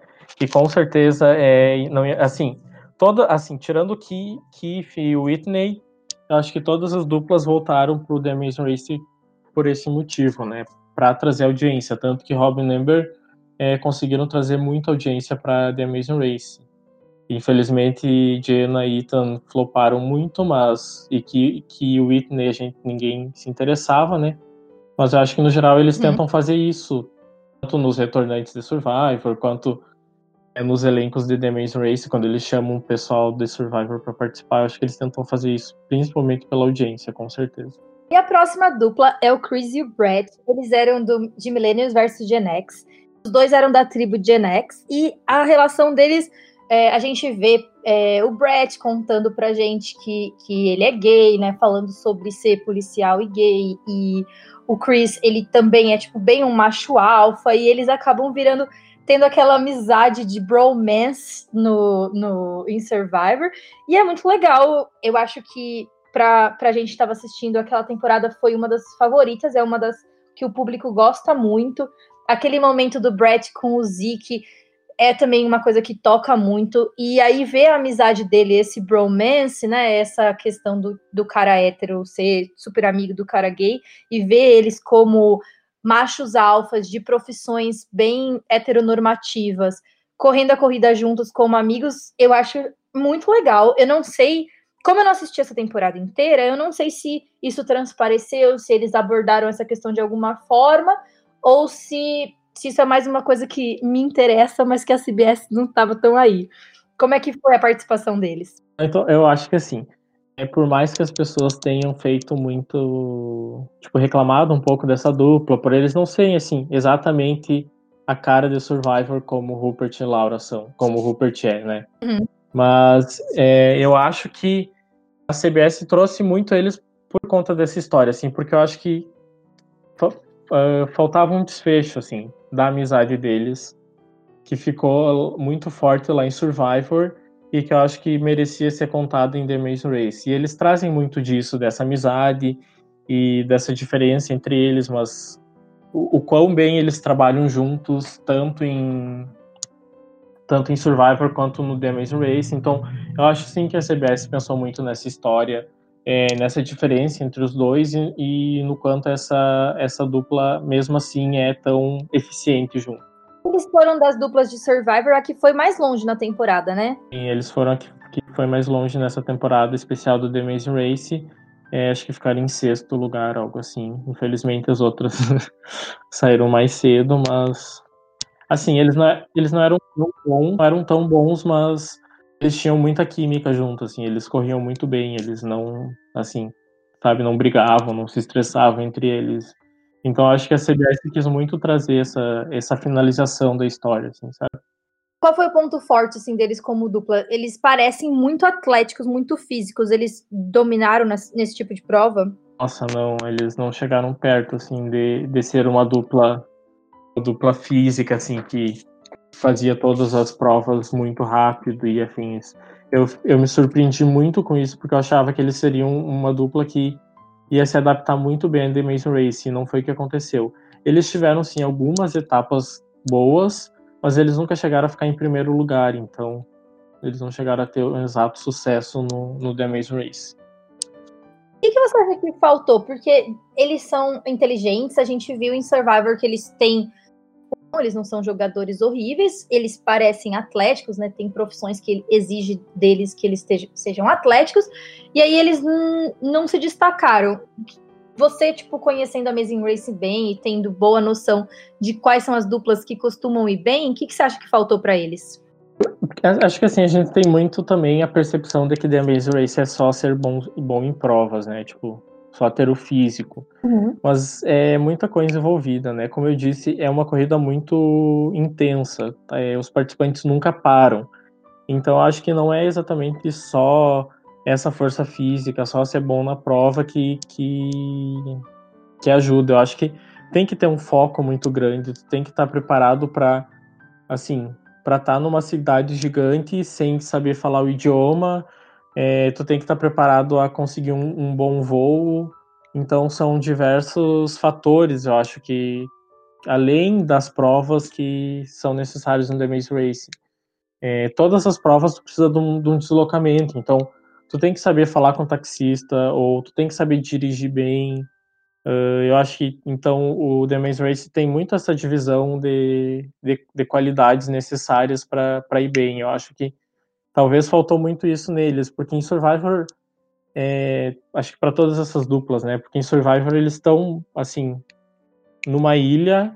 E com certeza é não assim, toda assim, tirando que Keith e Whitney, acho que todas as duplas voltaram pro The Amazing Race por esse motivo, né? Para trazer audiência, tanto que Robin Amber é, conseguiram trazer muita audiência para The Amazing Race. Infelizmente, Jenna e Ethan floparam muito, mas e que, que o Whitney a gente ninguém se interessava, né? Mas eu acho que no geral eles uhum. tentam fazer isso, tanto nos retornantes de Survivor, quanto é, nos elencos de The Amazing Race, quando eles chamam o pessoal de Survivor para participar, eu acho que eles tentam fazer isso, principalmente pela audiência, com certeza. E a próxima dupla é o Chris e o Brett. Eles eram do, de Millennials versus Gen X. Os dois eram da tribo Gen X e a relação deles, é, a gente vê é, o Brett contando pra gente que, que ele é gay, né? Falando sobre ser policial e gay. E o Chris, ele também é, tipo, bem um macho alfa. E eles acabam virando, tendo aquela amizade de bromance no, no, em Survivor. E é muito legal. Eu acho que pra, pra gente estava assistindo aquela temporada foi uma das favoritas. É uma das que o público gosta muito aquele momento do Brett com o Zeke é também uma coisa que toca muito. E aí ver a amizade dele, esse bromance, né? Essa questão do, do cara hétero ser super amigo do cara gay, e ver eles como machos alfas de profissões bem heteronormativas, correndo a corrida juntos como amigos, eu acho muito legal. Eu não sei. Como eu não assisti essa temporada inteira, eu não sei se isso transpareceu, se eles abordaram essa questão de alguma forma, ou se, se isso é mais uma coisa que me interessa, mas que a CBS não estava tão aí. Como é que foi a participação deles? Então, eu acho que assim, é por mais que as pessoas tenham feito muito, tipo, reclamado um pouco dessa dupla, por eles não serem assim, exatamente a cara de Survivor como Rupert e Laura são, como Rupert é, né? Uhum. Mas é, eu acho que a CBS trouxe muito eles por conta dessa história, assim, porque eu acho que uh, faltava um desfecho, assim, da amizade deles, que ficou muito forte lá em Survivor e que eu acho que merecia ser contado em The Amazing Race. E eles trazem muito disso, dessa amizade e dessa diferença entre eles, mas o, o quão bem eles trabalham juntos, tanto em tanto em Survivor quanto no The Amazing Race. Então, eu acho sim que a CBS pensou muito nessa história é, nessa diferença entre os dois e, e, no quanto essa, essa dupla, mesmo assim, é tão eficiente junto. Eles foram das duplas de Survivor a que foi mais longe na temporada, né? Sim, eles foram a que, que foi mais longe nessa temporada especial do The Amazing Race. É, acho que ficaram em sexto lugar, algo assim. Infelizmente as outras saíram mais cedo, mas assim, eles não, é, eles não eram tão bons, não eram tão bons, mas eles tinham muita química junto, assim, eles corriam muito bem, eles não, assim, sabe, não brigavam, não se estressavam entre eles. Então acho que a CBS quis muito trazer essa, essa finalização da história, assim, sabe? Qual foi o ponto forte, assim, deles como dupla? Eles parecem muito atléticos, muito físicos, eles dominaram nesse tipo de prova? Nossa, não, eles não chegaram perto, assim, de, de ser uma dupla, uma dupla física, assim, que fazia todas as provas muito rápido e afins. Eu, eu me surpreendi muito com isso, porque eu achava que eles seriam uma dupla que ia se adaptar muito bem a The Amazing Race, e não foi o que aconteceu. Eles tiveram, sim, algumas etapas boas, mas eles nunca chegaram a ficar em primeiro lugar, então eles não chegaram a ter um exato sucesso no, no The Amazing Race. O que, que você acha que faltou? Porque eles são inteligentes, a gente viu em Survivor que eles têm eles não são jogadores horríveis, eles parecem atléticos, né? Tem profissões que exige deles que eles sejam atléticos, e aí eles não se destacaram. Você, tipo, conhecendo a Amazing Race bem e tendo boa noção de quais são as duplas que costumam ir bem, o que, que você acha que faltou para eles? Acho que assim, a gente tem muito também a percepção de que The Amazing Race é só ser bom, bom em provas, né? Tipo, só ter o físico. Uhum. Mas é muita coisa envolvida, né? Como eu disse, é uma corrida muito intensa. É, os participantes nunca param. Então acho que não é exatamente só essa força física, só ser bom na prova que, que, que ajuda. Eu acho que tem que ter um foco muito grande, tem que estar preparado para assim, para estar tá numa cidade gigante sem saber falar o idioma, é, tu tem que estar preparado a conseguir um, um, bom voo. Então são diversos fatores, eu acho que além das provas que são necessárias no The Maze Race. É, todas as provas tu precisa de um, de um, deslocamento, então tu tem que saber falar com o taxista ou tu tem que saber dirigir bem. Uh, eu acho que então o The Maze Race tem muito essa divisão de, de, de qualidades necessárias para ir bem. Eu acho que talvez faltou muito isso neles, porque em Survivor, é, acho que para todas essas duplas, né? Porque em Survivor eles estão, assim, numa ilha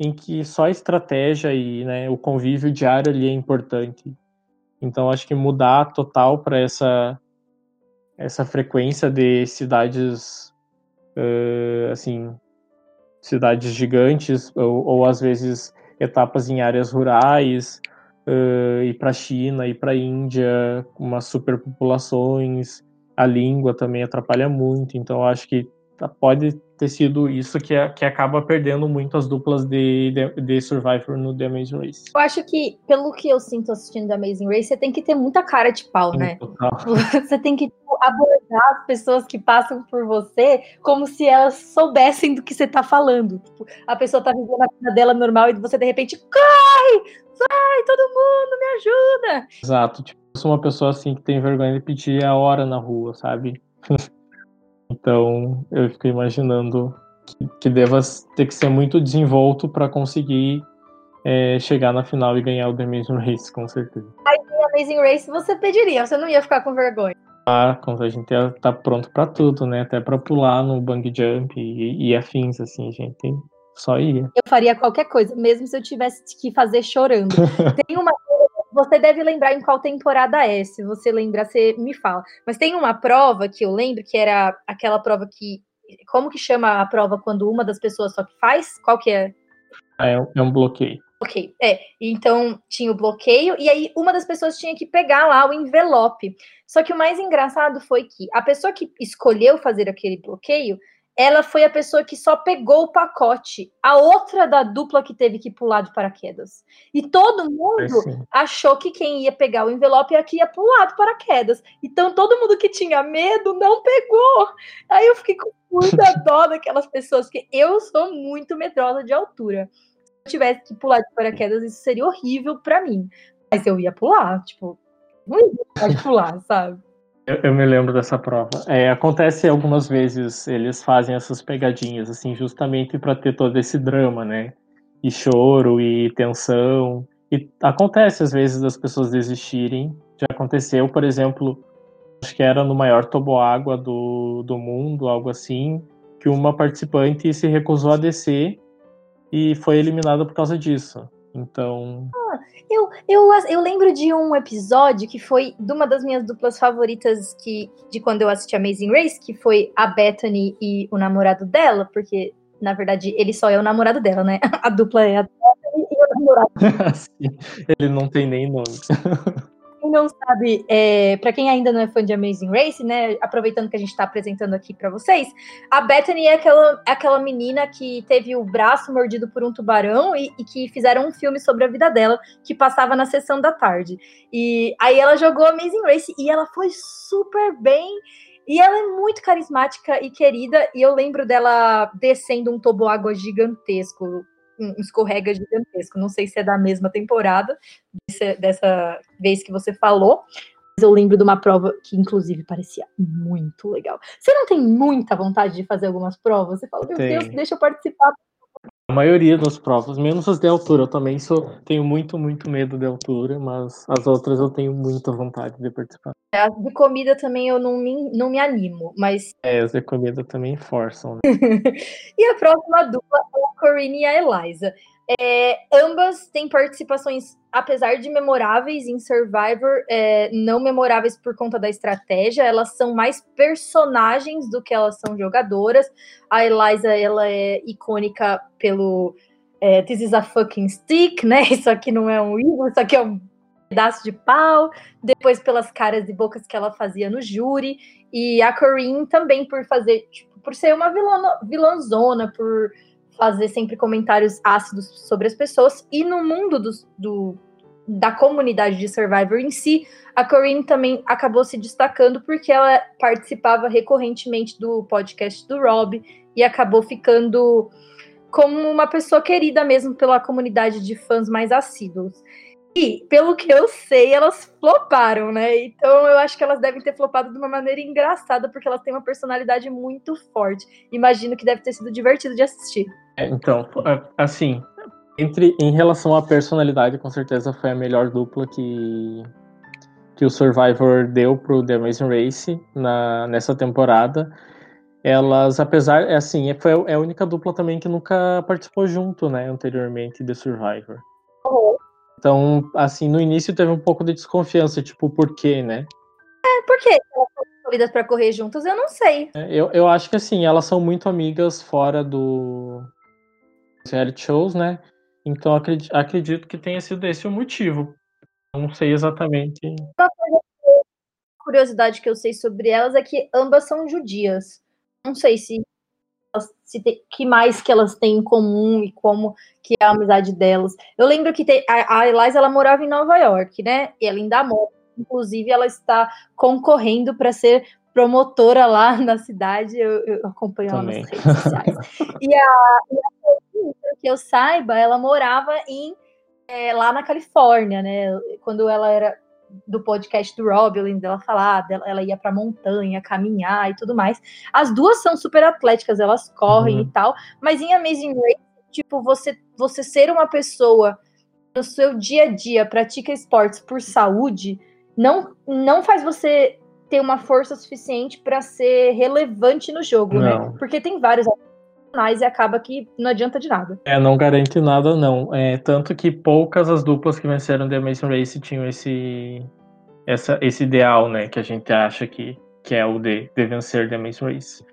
em que só a estratégia e né, o convívio diário ali é importante. Então acho que mudar total para essa essa frequência de cidades uh, assim cidades gigantes ou, ou às vezes etapas em áreas rurais uh, ir para a China, ir para a Índia, umas superpopulações, a língua também atrapalha muito, então acho que pode ter sido isso que, é, que acaba perdendo muito as duplas de, de, de, Survivor no The Amazing Race. Eu acho que, pelo que eu sinto assistindo The Amazing Race, você tem que ter muita cara de pau, Sim, né? Total. Você tem que tipo, abordar as pessoas que passam por você como se elas soubessem do que você tá falando. Tipo, a pessoa tá vivendo a vida dela normal e você de repente, corre! Vai, todo mundo, me ajuda! Exato, tipo, eu sou uma pessoa assim que tem vergonha de pedir a hora na rua, sabe? então, eu fico imaginando que, que deva ter que ser muito desenvolto para conseguir é, chegar na final e ganhar o The Amazing Race, com certeza. Aí, The Amazing Race você pediria, você não ia ficar com vergonha. Ah, a gente ia estar tá pronto para tudo, né? Até para pular no bang jump e, e afins, assim, gente. Só ia. Eu faria qualquer coisa, mesmo se eu tivesse que fazer chorando. tem uma você deve lembrar em qual temporada é. Se você lembrar, você me fala. Mas tem uma prova que eu lembro que era aquela prova que. Como que chama a prova quando uma das pessoas só que faz? Qual que é? É, é um bloqueio. Ok, é. Então tinha o bloqueio, e aí uma das pessoas tinha que pegar lá o envelope. Só que o mais engraçado foi que a pessoa que escolheu fazer aquele bloqueio ela foi a pessoa que só pegou o pacote, a outra da dupla que teve que pular de paraquedas. E todo mundo achou que quem ia pegar o envelope aqui ia pular de paraquedas. Então todo mundo que tinha medo não pegou. Aí eu fiquei com muita dó daquelas pessoas, que eu sou muito medrosa de altura. Se eu tivesse que pular de paraquedas, isso seria horrível para mim. Mas eu ia pular, tipo, não ia pular, sabe? Eu, eu me lembro dessa prova. É, acontece algumas vezes, eles fazem essas pegadinhas, assim, justamente para ter todo esse drama, né? E choro e tensão. E acontece às vezes das pessoas desistirem. Já aconteceu, por exemplo, acho que era no maior toboágua do, do mundo, algo assim, que uma participante se recusou a descer e foi eliminada por causa disso. Então. Ah, eu, eu, eu lembro de um episódio que foi de uma das minhas duplas favoritas que, de quando eu assisti Amazing Race, que foi a Bethany e o namorado dela, porque, na verdade, ele só é o namorado dela, né? A dupla é a Bethany e o namorado. ele não tem nem nome. não sabe, é, para quem ainda não é fã de Amazing Race, né, aproveitando que a gente está apresentando aqui para vocês, a Bethany é aquela, é aquela menina que teve o braço mordido por um tubarão e, e, que fizeram um filme sobre a vida dela que passava na sessão da tarde. E aí ela jogou Amazing Race e ela foi super bem. E ela é muito carismática e querida, e eu lembro dela descendo um toboágua gigantesco um escorrega gigantesco. Não sei se é da mesma temporada, desse, dessa vez que você falou. Mas eu lembro de uma prova que, inclusive, parecia muito legal. Você não tem muita vontade de fazer algumas provas? Você fala, meu. Deus, deixa eu participar. A maioria das provas, menos as de altura. Eu também sou, tenho muito, muito medo de altura, mas as outras eu tenho muita vontade de participar. As de comida também eu não me, não me animo, mas. É, as de comida também forçam. Né? e a próxima dupla é a Corinne e a Eliza. É, ambas têm participações, apesar de memoráveis em Survivor, é, não memoráveis por conta da estratégia. Elas são mais personagens do que elas são jogadoras. A Eliza ela é icônica pelo é, This is a fucking stick, né? Isso aqui não é um livro, isso aqui é um pedaço de pau. Depois pelas caras e bocas que ela fazia no júri. E a Corinne também por fazer, tipo, por ser uma vilã, vilãzona, por fazer sempre comentários ácidos sobre as pessoas. E no mundo do, do, da comunidade de Survivor em si, a Corinne também acabou se destacando porque ela participava recorrentemente do podcast do Rob e acabou ficando como uma pessoa querida mesmo pela comunidade de fãs mais assíduos. E, pelo que eu sei, elas floparam, né? Então eu acho que elas devem ter flopado de uma maneira engraçada, porque elas têm uma personalidade muito forte. Imagino que deve ter sido divertido de assistir. É, então, assim, entre em relação à personalidade, com certeza foi a melhor dupla que que o Survivor deu pro The Amazing Race na, nessa temporada. Elas, apesar, é assim, foi é a única dupla também que nunca participou junto, né, anteriormente de Survivor. Uhum. Então, assim, no início teve um pouco de desconfiança, tipo, por quê, né? É, por quê? Elas pra correr juntas, eu não sei. É, eu, eu acho que, assim, elas são muito amigas fora do reality shows, né? Então, acredito, acredito que tenha sido esse o motivo. Não sei exatamente. Uma coisa, curiosidade que eu sei sobre elas é que ambas são judias. Não sei se que mais que elas têm em comum e como que é a amizade delas. Eu lembro que tem, a, a Eliza ela morava em Nova York, né? E ela ainda mora. Inclusive, ela está concorrendo para ser promotora lá na cidade. Eu, eu acompanho Também. ela nas redes sociais. e a, e a que eu saiba, ela morava em é, lá na Califórnia, né? Quando ela era do podcast do Rob, lembro dela falar, ela ia pra montanha, caminhar e tudo mais. As duas são super atléticas, elas correm uhum. e tal, mas em Amazing Race, tipo, você, você ser uma pessoa no seu dia a dia pratica esportes por saúde, não, não faz você ter uma força suficiente para ser relevante no jogo, né? não. né? Porque tem vários e acaba que não adianta de nada. É, não garante nada, não. É, tanto que poucas as duplas que venceram The Amazing Race tinham esse, essa, esse ideal, né? Que a gente acha que, que é o de, de vencer The Amazing Race.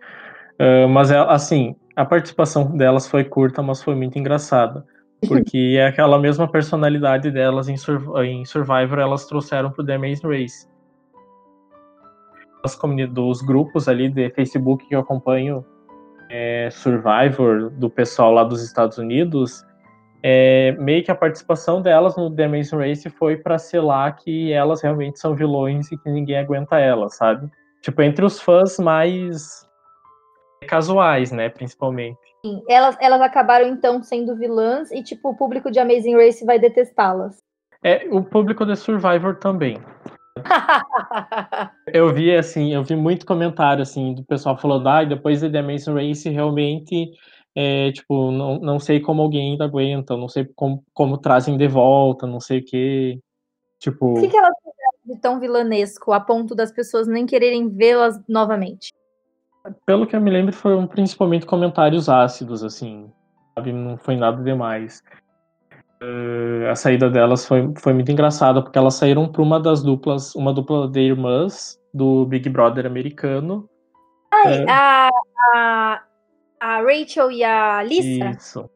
Uh, mas, é, assim, a participação delas foi curta, mas foi muito engraçada. Porque é aquela mesma personalidade delas em, em Survivor, elas trouxeram pro The Amazing Race. As dos grupos ali de Facebook que eu acompanho é, Survivor do pessoal lá dos Estados Unidos, é, meio que a participação delas no The Amazing Race foi para selar que elas realmente são vilões e que ninguém aguenta elas, sabe? Tipo, entre os fãs mais casuais, né, principalmente. Sim, elas, elas acabaram então sendo vilãs e tipo o público de Amazing Race vai detestá-las. É, o público de Survivor também. eu vi assim, eu vi muito comentário assim do pessoal falando, ah, depois de The Amazing Race realmente é, tipo, não, não sei como alguém ainda aguenta, não sei como, como trazem de volta, não sei o que. Tipo. O que, que elas fizeram de tão vilanesco a ponto das pessoas nem quererem vê-las novamente? Pelo que eu me lembro, foram principalmente comentários ácidos, assim. Sabe? Não foi nada demais. Uh, a saída delas foi, foi muito engraçada, porque elas saíram para uma das duplas, uma dupla de irmãs do Big Brother americano. Ai, é... a, a, a Rachel e a Lisa? Isso.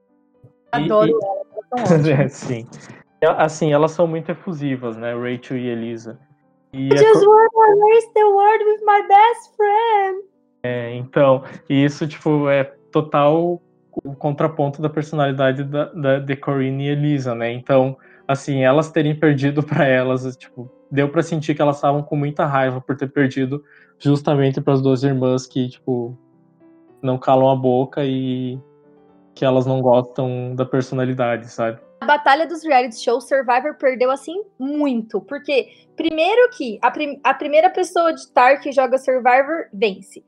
Adoro e, elas, é, sim. Assim, elas são muito efusivas, né? Rachel e Elisa. E I just wanna erase the world with my best friend. É, então, isso, tipo, é total o contraponto da personalidade da, da, de Corinne e Elisa, né? Então, assim, elas terem perdido para elas, tipo, deu para sentir que elas estavam com muita raiva por ter perdido justamente para as duas irmãs que, tipo, não calam a boca e que elas não gostam da personalidade, sabe? A batalha dos reality shows, Survivor perdeu assim muito, porque primeiro que a, prim a primeira pessoa de Tar que joga Survivor vence.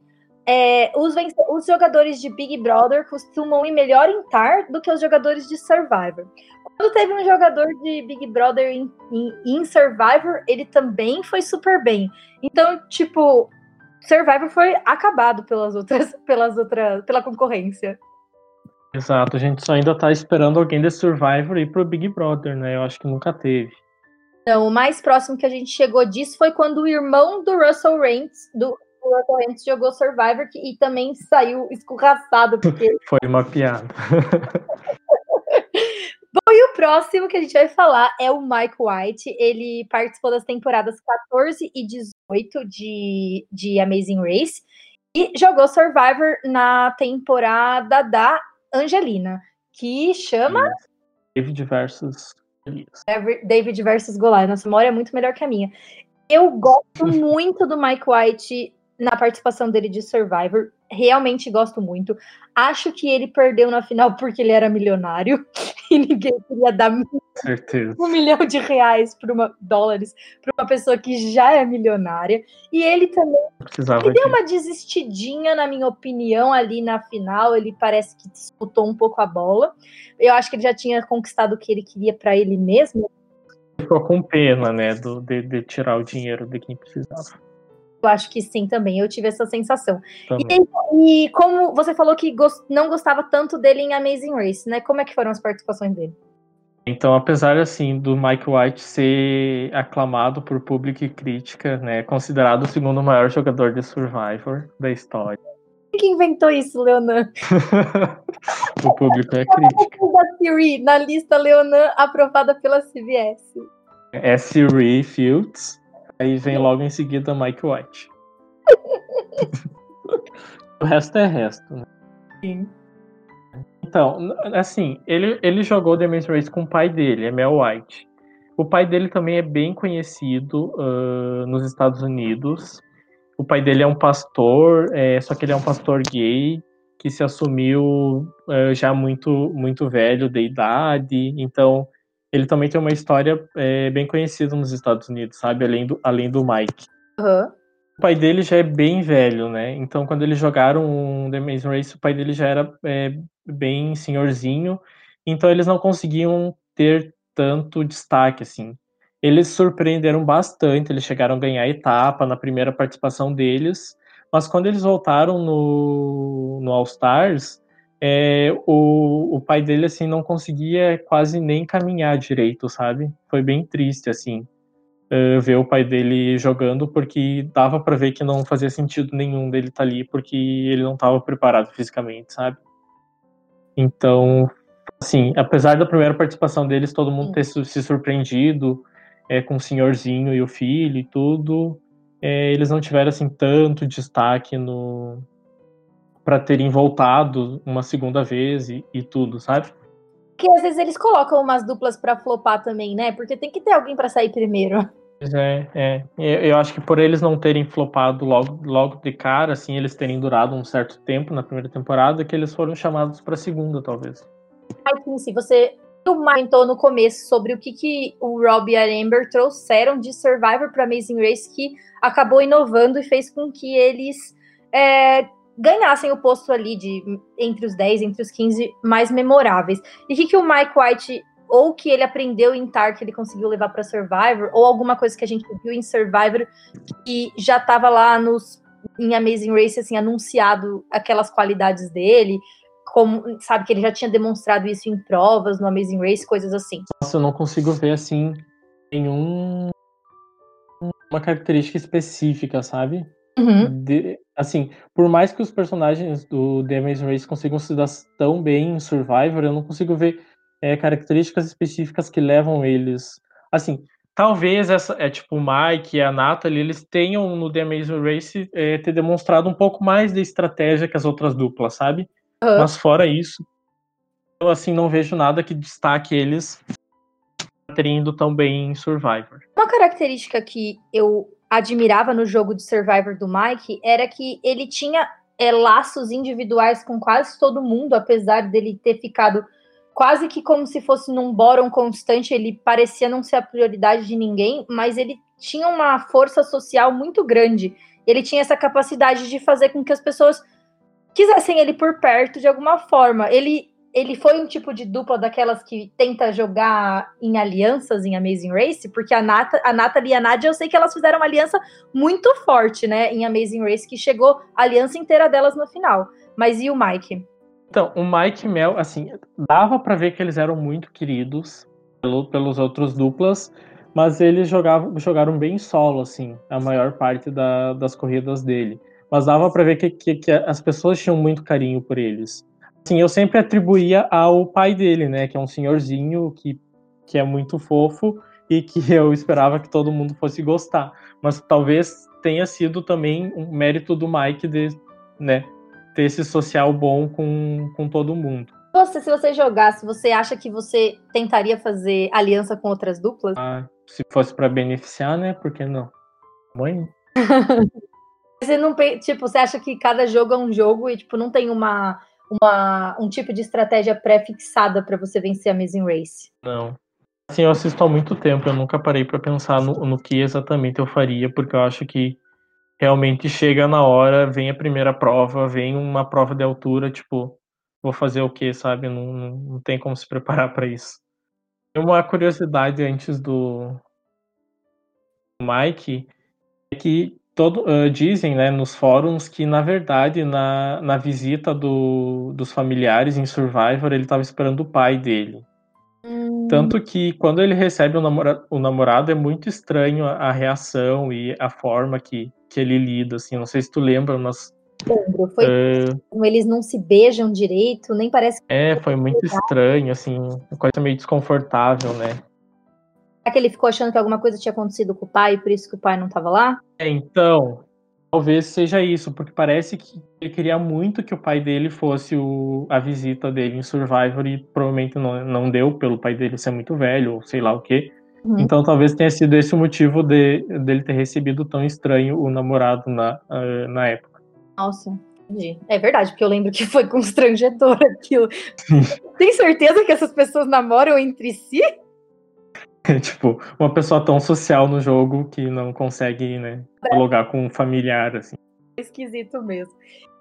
É, os, os, jogadores de Big Brother costumam ir melhor em TAR do que os jogadores de Survivor. Quando teve um jogador de Big Brother em, em, em Survivor, ele também foi super bem. Então, tipo, Survivor foi acabado pelas outras, pelas outras, pela concorrência. Exato, a gente só ainda tá esperando alguém de Survivor ir pro Big Brother, né? Eu acho que nunca teve. Não, o mais próximo que a gente chegou disso foi quando o irmão do Russell Rance, do Russell Rance jogou Survivor e também saiu escorraçado, porque... foi uma piada. Bom, e o próximo que a gente vai falar é o Mike White. Ele participou das temporadas 14 e 18 de, de Amazing Race e jogou Survivor na temporada da Angelina, que chama David versus David versus Goliath. Nossa memória é muito melhor que a minha. Eu gosto muito do Mike White na participação dele de Survivor. Realmente gosto muito. Acho que ele perdeu na final porque ele era milionário e ninguém queria dar Certeza. um milhão de reais para uma dólares para uma pessoa que já é milionária. E ele também ele deu uma desistidinha, na minha opinião, ali na final. Ele parece que disputou um pouco a bola. Eu acho que ele já tinha conquistado o que ele queria para ele mesmo. Ficou com pena, né, do, de, de tirar o dinheiro de quem precisava. Eu acho que sim também, eu tive essa sensação. E, e, como você falou que gost, não gostava tanto dele em Amazing Race, né? Como é que foram as participações dele? Então, apesar assim do Mike White ser aclamado por público e crítica, né, considerado o segundo maior jogador de Survivor da história. Quem inventou isso, Leonan? o público é crítico. Da Siri, na lista Leonan aprovada pela CBS. É Siri Fields, Aí vem logo em seguida Mike White. o resto é resto, né? Sim. Então, assim, ele, ele jogou The Maze Race com o pai dele, é Mel White. O pai dele também é bem conhecido uh, nos Estados Unidos. O pai dele é um pastor, é, só que ele é um pastor gay que se assumiu uh, já muito muito velho de idade. Então, ele também tem uma história é, bem conhecida nos Estados Unidos, sabe? Além do, além do Mike. Uhum. O pai dele já é bem velho, né? Então, quando eles jogaram The Amazing Race, o pai dele já era é, bem senhorzinho. Então, eles não conseguiam ter tanto destaque, assim. Eles surpreenderam bastante, eles chegaram a ganhar etapa na primeira participação deles. Mas quando eles voltaram no, no All Stars, é, o, o pai dele, assim, não conseguia quase nem caminhar direito, sabe? Foi bem triste, assim, ver o pai dele jogando, porque dava para ver que não fazia sentido nenhum dele estar tá ali, porque ele não estava preparado fisicamente, sabe? Então, assim, apesar da primeira participação deles, todo mundo ter se surpreendido é, com o senhorzinho e o filho e tudo, é, eles não tiveram, assim, tanto destaque no, para terem voltado uma segunda vez e, e tudo, sabe? Que às vezes eles colocam umas duplas para flopar também, né? Porque tem que ter alguém para sair primeiro. É, é. Eu acho que por eles não terem flopado logo, logo de cara, assim, eles terem durado um certo tempo na primeira temporada, que eles foram chamados para segunda, talvez. Ai, se você comentou no começo sobre o que, que o Rob e a Amber trouxeram de Survivor para Amazing Race que acabou inovando e fez com que eles é, ganhassem o posto ali de entre os 10, entre os 15 mais memoráveis. E o que, que o Mike White ou que ele aprendeu em Tar que ele conseguiu levar para Survivor, ou alguma coisa que a gente viu em Survivor que já estava lá nos em Amazing Race assim anunciado aquelas qualidades dele, como sabe que ele já tinha demonstrado isso em provas no Amazing Race, coisas assim. Nossa, eu não consigo ver assim nenhum uma característica específica, sabe? Uhum. De, assim, por mais que os personagens do The Amazing Race consigam se dar tão bem em Survivor, eu não consigo ver é, características específicas que levam eles. Assim, talvez essa é tipo o Mike e a Natalie, eles tenham no The Amazing Race é, ter demonstrado um pouco mais de estratégia que as outras duplas, sabe? Uhum. Mas fora isso, eu assim não vejo nada que destaque eles terem ido tão bem em Survivor. Uma característica que eu admirava no jogo de Survivor do Mike era que ele tinha é, laços individuais com quase todo mundo, apesar dele ter ficado quase que como se fosse num bórum constante, ele parecia não ser a prioridade de ninguém, mas ele tinha uma força social muito grande. Ele tinha essa capacidade de fazer com que as pessoas quisessem ele por perto de alguma forma. Ele ele foi um tipo de dupla daquelas que tenta jogar em alianças em Amazing Race, porque a, Nata, a Natalie e a Nadia, eu sei que elas fizeram uma aliança muito forte, né, em Amazing Race, que chegou a aliança inteira delas no final. Mas e o Mike? Então, o Mike e Mel, assim, dava para ver que eles eram muito queridos pelo, pelos outros duplas, mas eles jogavam, jogaram bem solo, assim, a maior parte da, das corridas dele. Mas dava para ver que, que, que as pessoas tinham muito carinho por eles assim, eu sempre atribuía ao pai dele, né? Que é um senhorzinho que, que é muito fofo e que eu esperava que todo mundo fosse gostar. Mas talvez tenha sido também um mérito do Mike de, né, ter esse social bom com, com todo mundo. Você, se você jogasse, você acha que você tentaria fazer aliança com outras duplas? Ah, se fosse para beneficiar, né? Por que não? Mãe. você não, tipo, você acha que cada jogo é um jogo e tipo não tem uma uma, um tipo de estratégia pré-fixada para você vencer a Amazing Race? Não. Assim, eu assisto há muito tempo, eu nunca parei para pensar no, no que exatamente eu faria, porque eu acho que realmente chega na hora, vem a primeira prova, vem uma prova de altura, tipo, vou fazer o que, sabe? Não, não tem como se preparar para isso. Uma curiosidade antes do Mike é que todo, uh, dizem né, nos fóruns que, na verdade, na, na visita do, dos familiares em Survivor, ele estava esperando o pai dele. Hum. Tanto que quando ele recebe o, namora, o namorado, é muito estranho a, a, reação e a forma que, que ele lida. Assim. Não sei se tu lembra, mas. Lembro, foi uh, eles não se beijam direito, nem parece. É, foi muito estranho, assim, coisa meio desconfortável, né? Que ele ficou achando que alguma coisa tinha acontecido com o pai e por isso que o pai não estava lá? É, então, talvez seja isso, porque parece que ele queria muito que o pai dele fosse o, a visita dele em Survivor e provavelmente não, não deu pelo pai dele ser muito velho ou sei lá o quê. Uhum. Então talvez tenha sido esse o motivo de, dele ter recebido tão estranho o namorado na, uh, na época. Nossa, entendi. É verdade, porque eu lembro que foi constrangedor aquilo. Tem certeza que essas pessoas namoram entre si? tipo, uma pessoa tão social no jogo que não consegue, né, dialogar com um familiar, assim. Esquisito mesmo.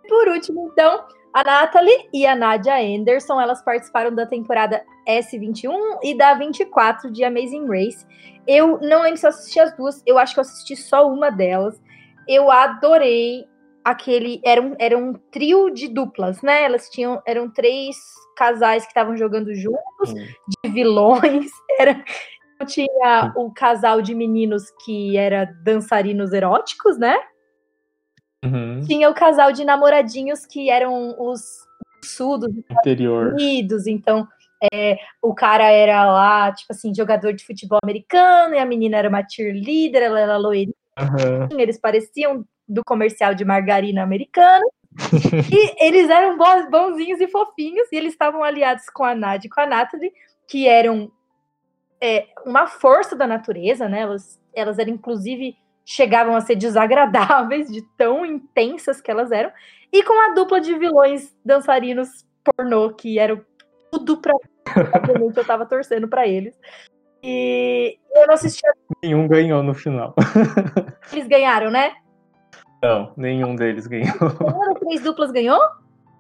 Por último, então, a Natalie e a Nadia Anderson, elas participaram da temporada S21 e da 24 de Amazing Race. Eu não lembro se eu assisti as duas, eu acho que eu assisti só uma delas. Eu adorei aquele. Era um, era um trio de duplas, né? Elas tinham. Eram três casais que estavam jogando juntos, hum. de vilões. Era, tinha o casal de meninos que era dançarinos eróticos, né? Uhum. Tinha o casal de namoradinhos que eram os sudos interior. Unidos, então é, o cara era lá, tipo assim, jogador de futebol americano, e a menina era uma cheerleader, ela era loirinha. Uhum. Eles pareciam do comercial de margarina americano. e eles eram bonzinhos e fofinhos, e eles estavam aliados com a Nadia e com a Natalie, que eram é, uma força da natureza, né? Elas, elas eram, inclusive, chegavam a ser desagradáveis de tão intensas que elas eram, e com a dupla de vilões dançarinos pornô, que eram tudo para Obviamente eu tava torcendo para eles. E eu não assisti. Nenhum ganhou no final. Eles ganharam, né? Não, nenhum deles ganhou. Uma das três duplas ganhou?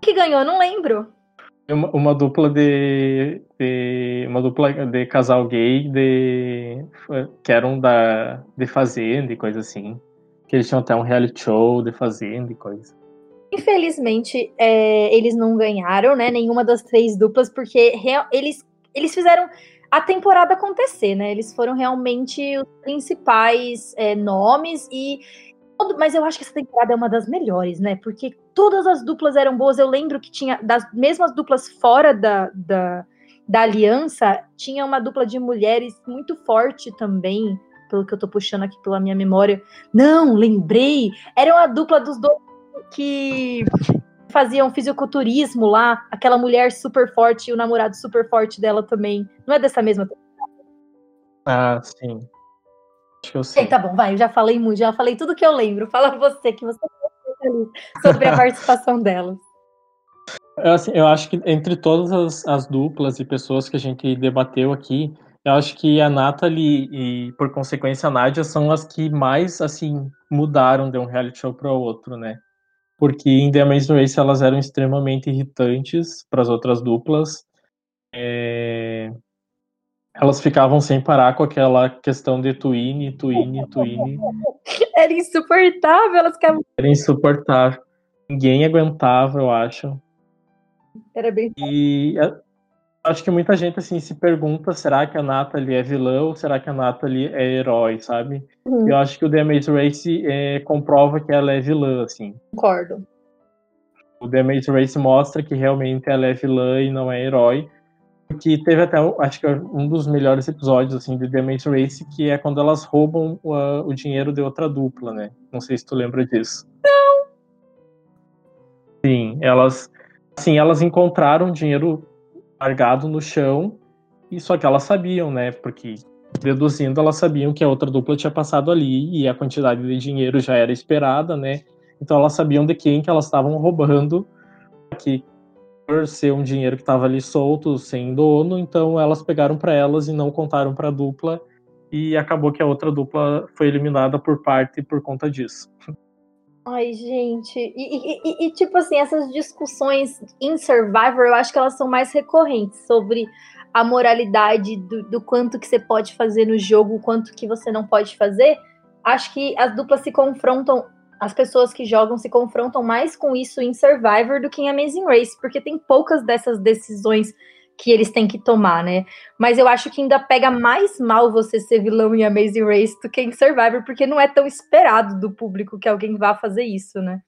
que ganhou? Não lembro. Uma, uma dupla de, de, uma dupla de casal gay de que eram da de fazenda e coisa assim. Que eles tinham até um reality show de fazenda e coisa. Infelizmente, é, eles não ganharam, né? Nenhuma das três duplas, porque real, eles, eles fizeram a temporada acontecer, né? Eles foram realmente os principais é, nomes e mas eu acho que essa temporada é uma das melhores, né? Porque todas as duplas eram boas. Eu lembro que tinha, das mesmas duplas fora da, da, da aliança, tinha uma dupla de mulheres muito forte também, pelo que eu tô puxando aqui pela minha memória. Não, lembrei! Era uma dupla dos dois que faziam fisiculturismo lá, aquela mulher super forte e o namorado super forte dela também. Não é dessa mesma? Ah, sim. Acho que eu sei. tá bom, vai, eu já falei muito, já falei tudo que eu lembro. Fala você, que você sobre a participação delas. Eu, assim, eu acho que entre todas as, as, duplas e pessoas que a gente debateu aqui, eu acho que a Natalie e, por consequência, a Nádia são as que mais, assim, mudaram de um reality show para o outro, né? Porque em The Amazing Race elas eram extremamente irritantes para as outras duplas. É elas ficavam sem parar com aquela questão de twine, twine, twine. Era insuportável, elas ficavam. Era insuportável. Ninguém aguentava, eu acho. Era bem. E é, acho que muita gente assim se pergunta: será que a Natalie é vilã ou será que a Natalie é herói, sabe? Uhum. Eu acho que o The Maze Race é, comprova que ela é vilã, assim. Concordo. O The Maze Race mostra que realmente ela é vilã e não é herói que teve até, acho que é um dos melhores episódios, assim, de The Maze Race, que é quando elas roubam o, o dinheiro de outra dupla, né? Não sei se tu lembra disso. Não! Sim, elas, assim, elas encontraram dinheiro largado no chão, e só que elas sabiam, né? Porque deduzindo, elas sabiam que a outra dupla tinha passado ali e a quantidade de dinheiro já era esperada, né? Então elas sabiam de quem que elas estavam roubando, que por ser um dinheiro que estava ali solto, sem dono, então elas pegaram para elas e não contaram para a dupla e acabou que a outra dupla foi eliminada por parte por conta disso. Ai, gente, e, e, e, tipo assim, essas discussões em Survivor, eu acho que elas são mais recorrentes sobre a moralidade do, do quanto que você pode fazer no jogo, o quanto que você não pode fazer. Acho que as duplas se confrontam as pessoas que jogam se confrontam mais com isso em Survivor do que em Amazing Race, porque tem poucas dessas decisões que eles têm que tomar, né? Mas eu acho que ainda pega mais mal você ser vilão em Amazing Race do que em Survivor, porque não é tão esperado do público que alguém vá fazer isso, né?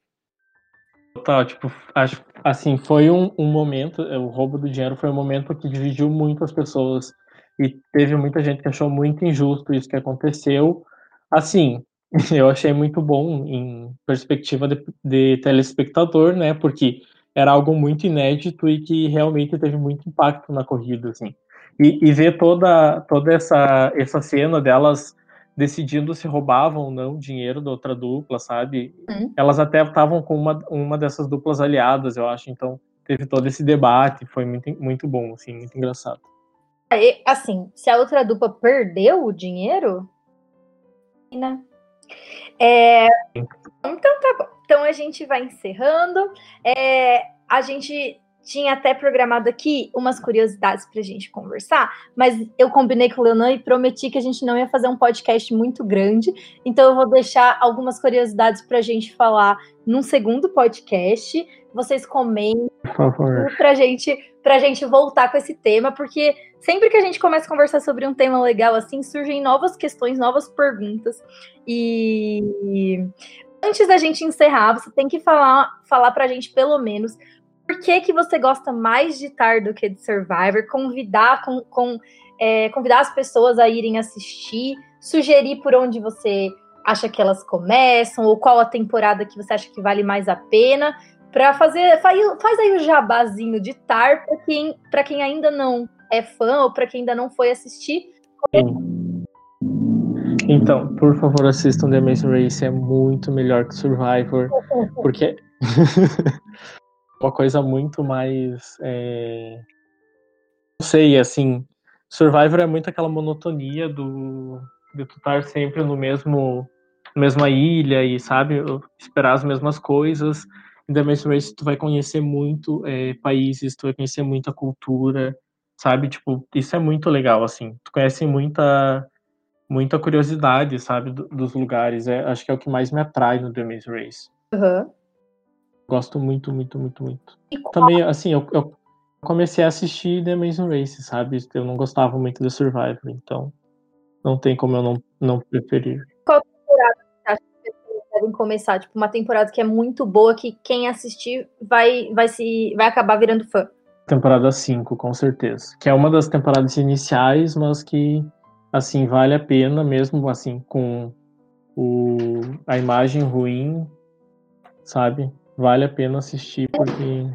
Total, tipo, acho, assim, foi um, um momento, o roubo do dinheiro foi um momento que dividiu muito as pessoas e teve muita gente que achou muito injusto isso que aconteceu. Assim, eu achei muito bom em perspectiva de, de, telespectador, né? Porque era algo muito inédito e que realmente teve muito impacto na corrida, assim. E, e ver toda, toda essa, essa cena delas decidindo se roubavam ou não dinheiro da outra dupla, sabe? Uhum. Elas até estavam com uma, uma dessas duplas aliadas, eu acho. Então teve todo esse debate, foi muito, muito bom, assim, muito engraçado. Assim, se a outra dupla perdeu o dinheiro, né? É, então tá bom. Então a gente vai encerrando. É, a gente tinha até programado aqui umas curiosidades para a gente conversar, mas eu combinei com o Leonan e prometi que a gente não ia fazer um podcast muito grande, então eu vou deixar algumas curiosidades para a gente falar num segundo podcast. Vocês comentem para gente, a gente voltar com esse tema, porque sempre que a gente começa a conversar sobre um tema legal assim, surgem novas questões, novas perguntas. E antes da gente encerrar, você tem que falar, falar para a gente pelo menos por que, que você gosta mais de estar do que de Survivor, convidar, com, com é, convidar as pessoas a irem assistir, sugerir por onde você acha que elas começam, ou qual a temporada que você acha que vale mais a pena, para fazer. Faz, faz, aí o jabazinho de tar para quem, quem ainda não é fã ou para quem ainda não foi assistir. Então, por favor, assistam The Amazing Race, é muito melhor que Survivor, porque uma coisa muito mais. É... Não sei, assim, Survivor é muito aquela monotonia do de tu estar sempre no mesmo mesma ilha e sabe esperar as mesmas coisas. The Maze Race tu vai conhecer muito é, países, tu vai conhecer muita cultura, sabe? Tipo, isso é muito legal assim. Tu conhece muita muita curiosidade, sabe, dos lugares. É, acho que é o que mais me atrai no The Maze Race. Uhum. Gosto muito, muito, muito, muito. Também, assim, eu, eu, comecei a assistir The Amazing Race, sabe? Eu não gostava muito do Survivor, então não tem como eu não, não preferir. Qual temporada você acha que vocês devem começar? Tipo, uma temporada que é muito boa, que quem assistir vai, vai, se, vai acabar virando fã. Temporada 5, com certeza. Que é uma das temporadas iniciais, mas que, assim, vale a pena, mesmo assim, com o, a imagem ruim, sabe? Vale a pena assistir porque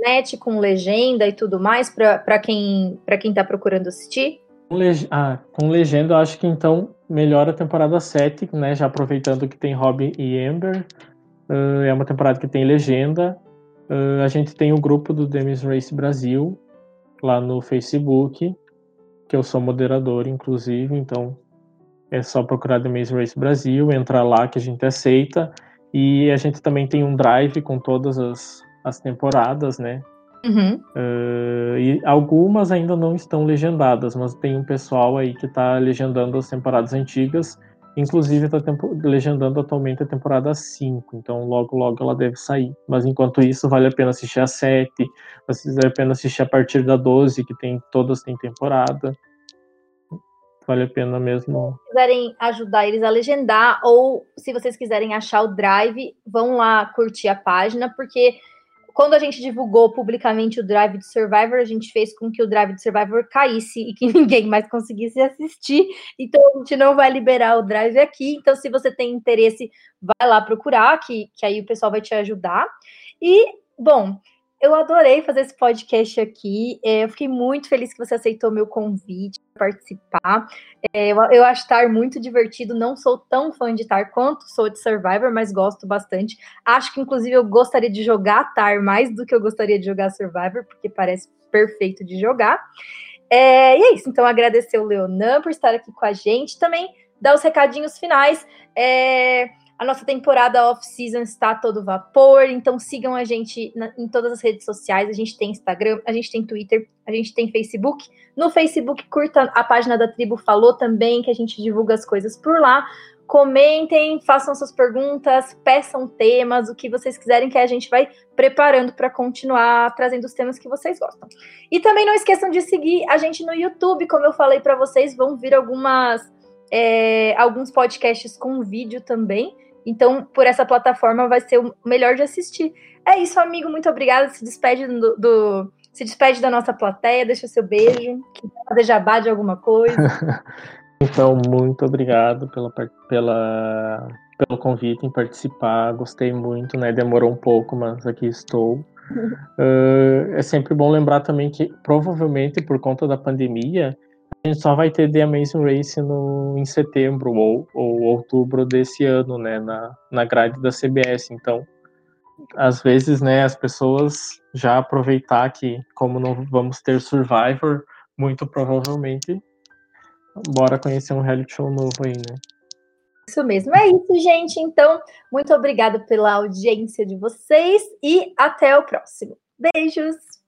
internet com legenda e tudo mais para quem para quem está procurando assistir? Com, leg... ah, com legenda, eu acho que então melhora a temporada 7, né? Já aproveitando que tem Robin e Amber. Uh, é uma temporada que tem legenda. Uh, a gente tem o grupo do Demis Race Brasil lá no Facebook, que eu sou moderador, inclusive, então é só procurar Demis Race Brasil, entrar lá que a gente aceita. E a gente também tem um drive com todas as, as temporadas, né? Uhum. Uh, e algumas ainda não estão legendadas, mas tem um pessoal aí que está legendando as temporadas antigas. Inclusive está legendando atualmente a temporada 5, então logo logo ela deve sair. Mas enquanto isso, vale a pena assistir a 7, vale a pena assistir a partir da 12, que tem todas têm temporada vale a pena mesmo. Se quiserem ajudar eles a legendar, ou se vocês quiserem achar o drive, vão lá curtir a página, porque quando a gente divulgou publicamente o Drive de Survivor, a gente fez com que o Drive de Survivor caísse e que ninguém mais conseguisse assistir. Então a gente não vai liberar o Drive aqui. Então, se você tem interesse, vai lá procurar, que, que aí o pessoal vai te ajudar. E, bom, eu adorei fazer esse podcast aqui. É, eu fiquei muito feliz que você aceitou meu convite para participar. É, eu, acho Tar muito divertido. Não sou tão fã de Tar quanto sou de Survivor, mas gosto bastante. Acho que, inclusive, eu gostaria de jogar Tar mais do que eu gostaria de jogar Survivor, porque parece perfeito de jogar. É, e é isso. Então, agradecer o Leonan por estar aqui com a gente. Também dar os recadinhos finais. É, a nossa temporada off-season está todo vapor, então sigam a gente na, em todas as redes sociais. A gente tem Instagram, a gente tem Twitter, a gente tem Facebook. No Facebook, curta a página da Tribo Falou também, que a gente divulga as coisas por lá. Comentem, façam suas perguntas, peçam temas, o que vocês quiserem, que a gente vai preparando para continuar trazendo os temas que vocês gostam. E também não esqueçam de seguir a gente no YouTube, como eu falei para vocês, vão vir algumas. É, alguns podcasts com vídeo também. Então, por essa plataforma vai ser o melhor de assistir. É isso, amigo. Muito obrigada. Se despede do, do se despede da nossa plateia, deixa seu beijo, que fazer jabá de alguma coisa. então, muito obrigado pela, pela, pelo convite em participar. Gostei muito, né? Demorou um pouco, mas aqui estou. uh, é sempre bom lembrar também que, provavelmente, por conta da pandemia, a gente só vai ter The Amazing Race no, em setembro ou, ou outubro desse ano, né, na, na grade da CBS. Então, às vezes, né, as pessoas já aproveitar que, como não vamos ter Survivor, muito provavelmente, bora conhecer um reality show novo aí, né? Isso mesmo, é isso, gente. Então, muito obrigada pela audiência de vocês e até o próximo. Beijos!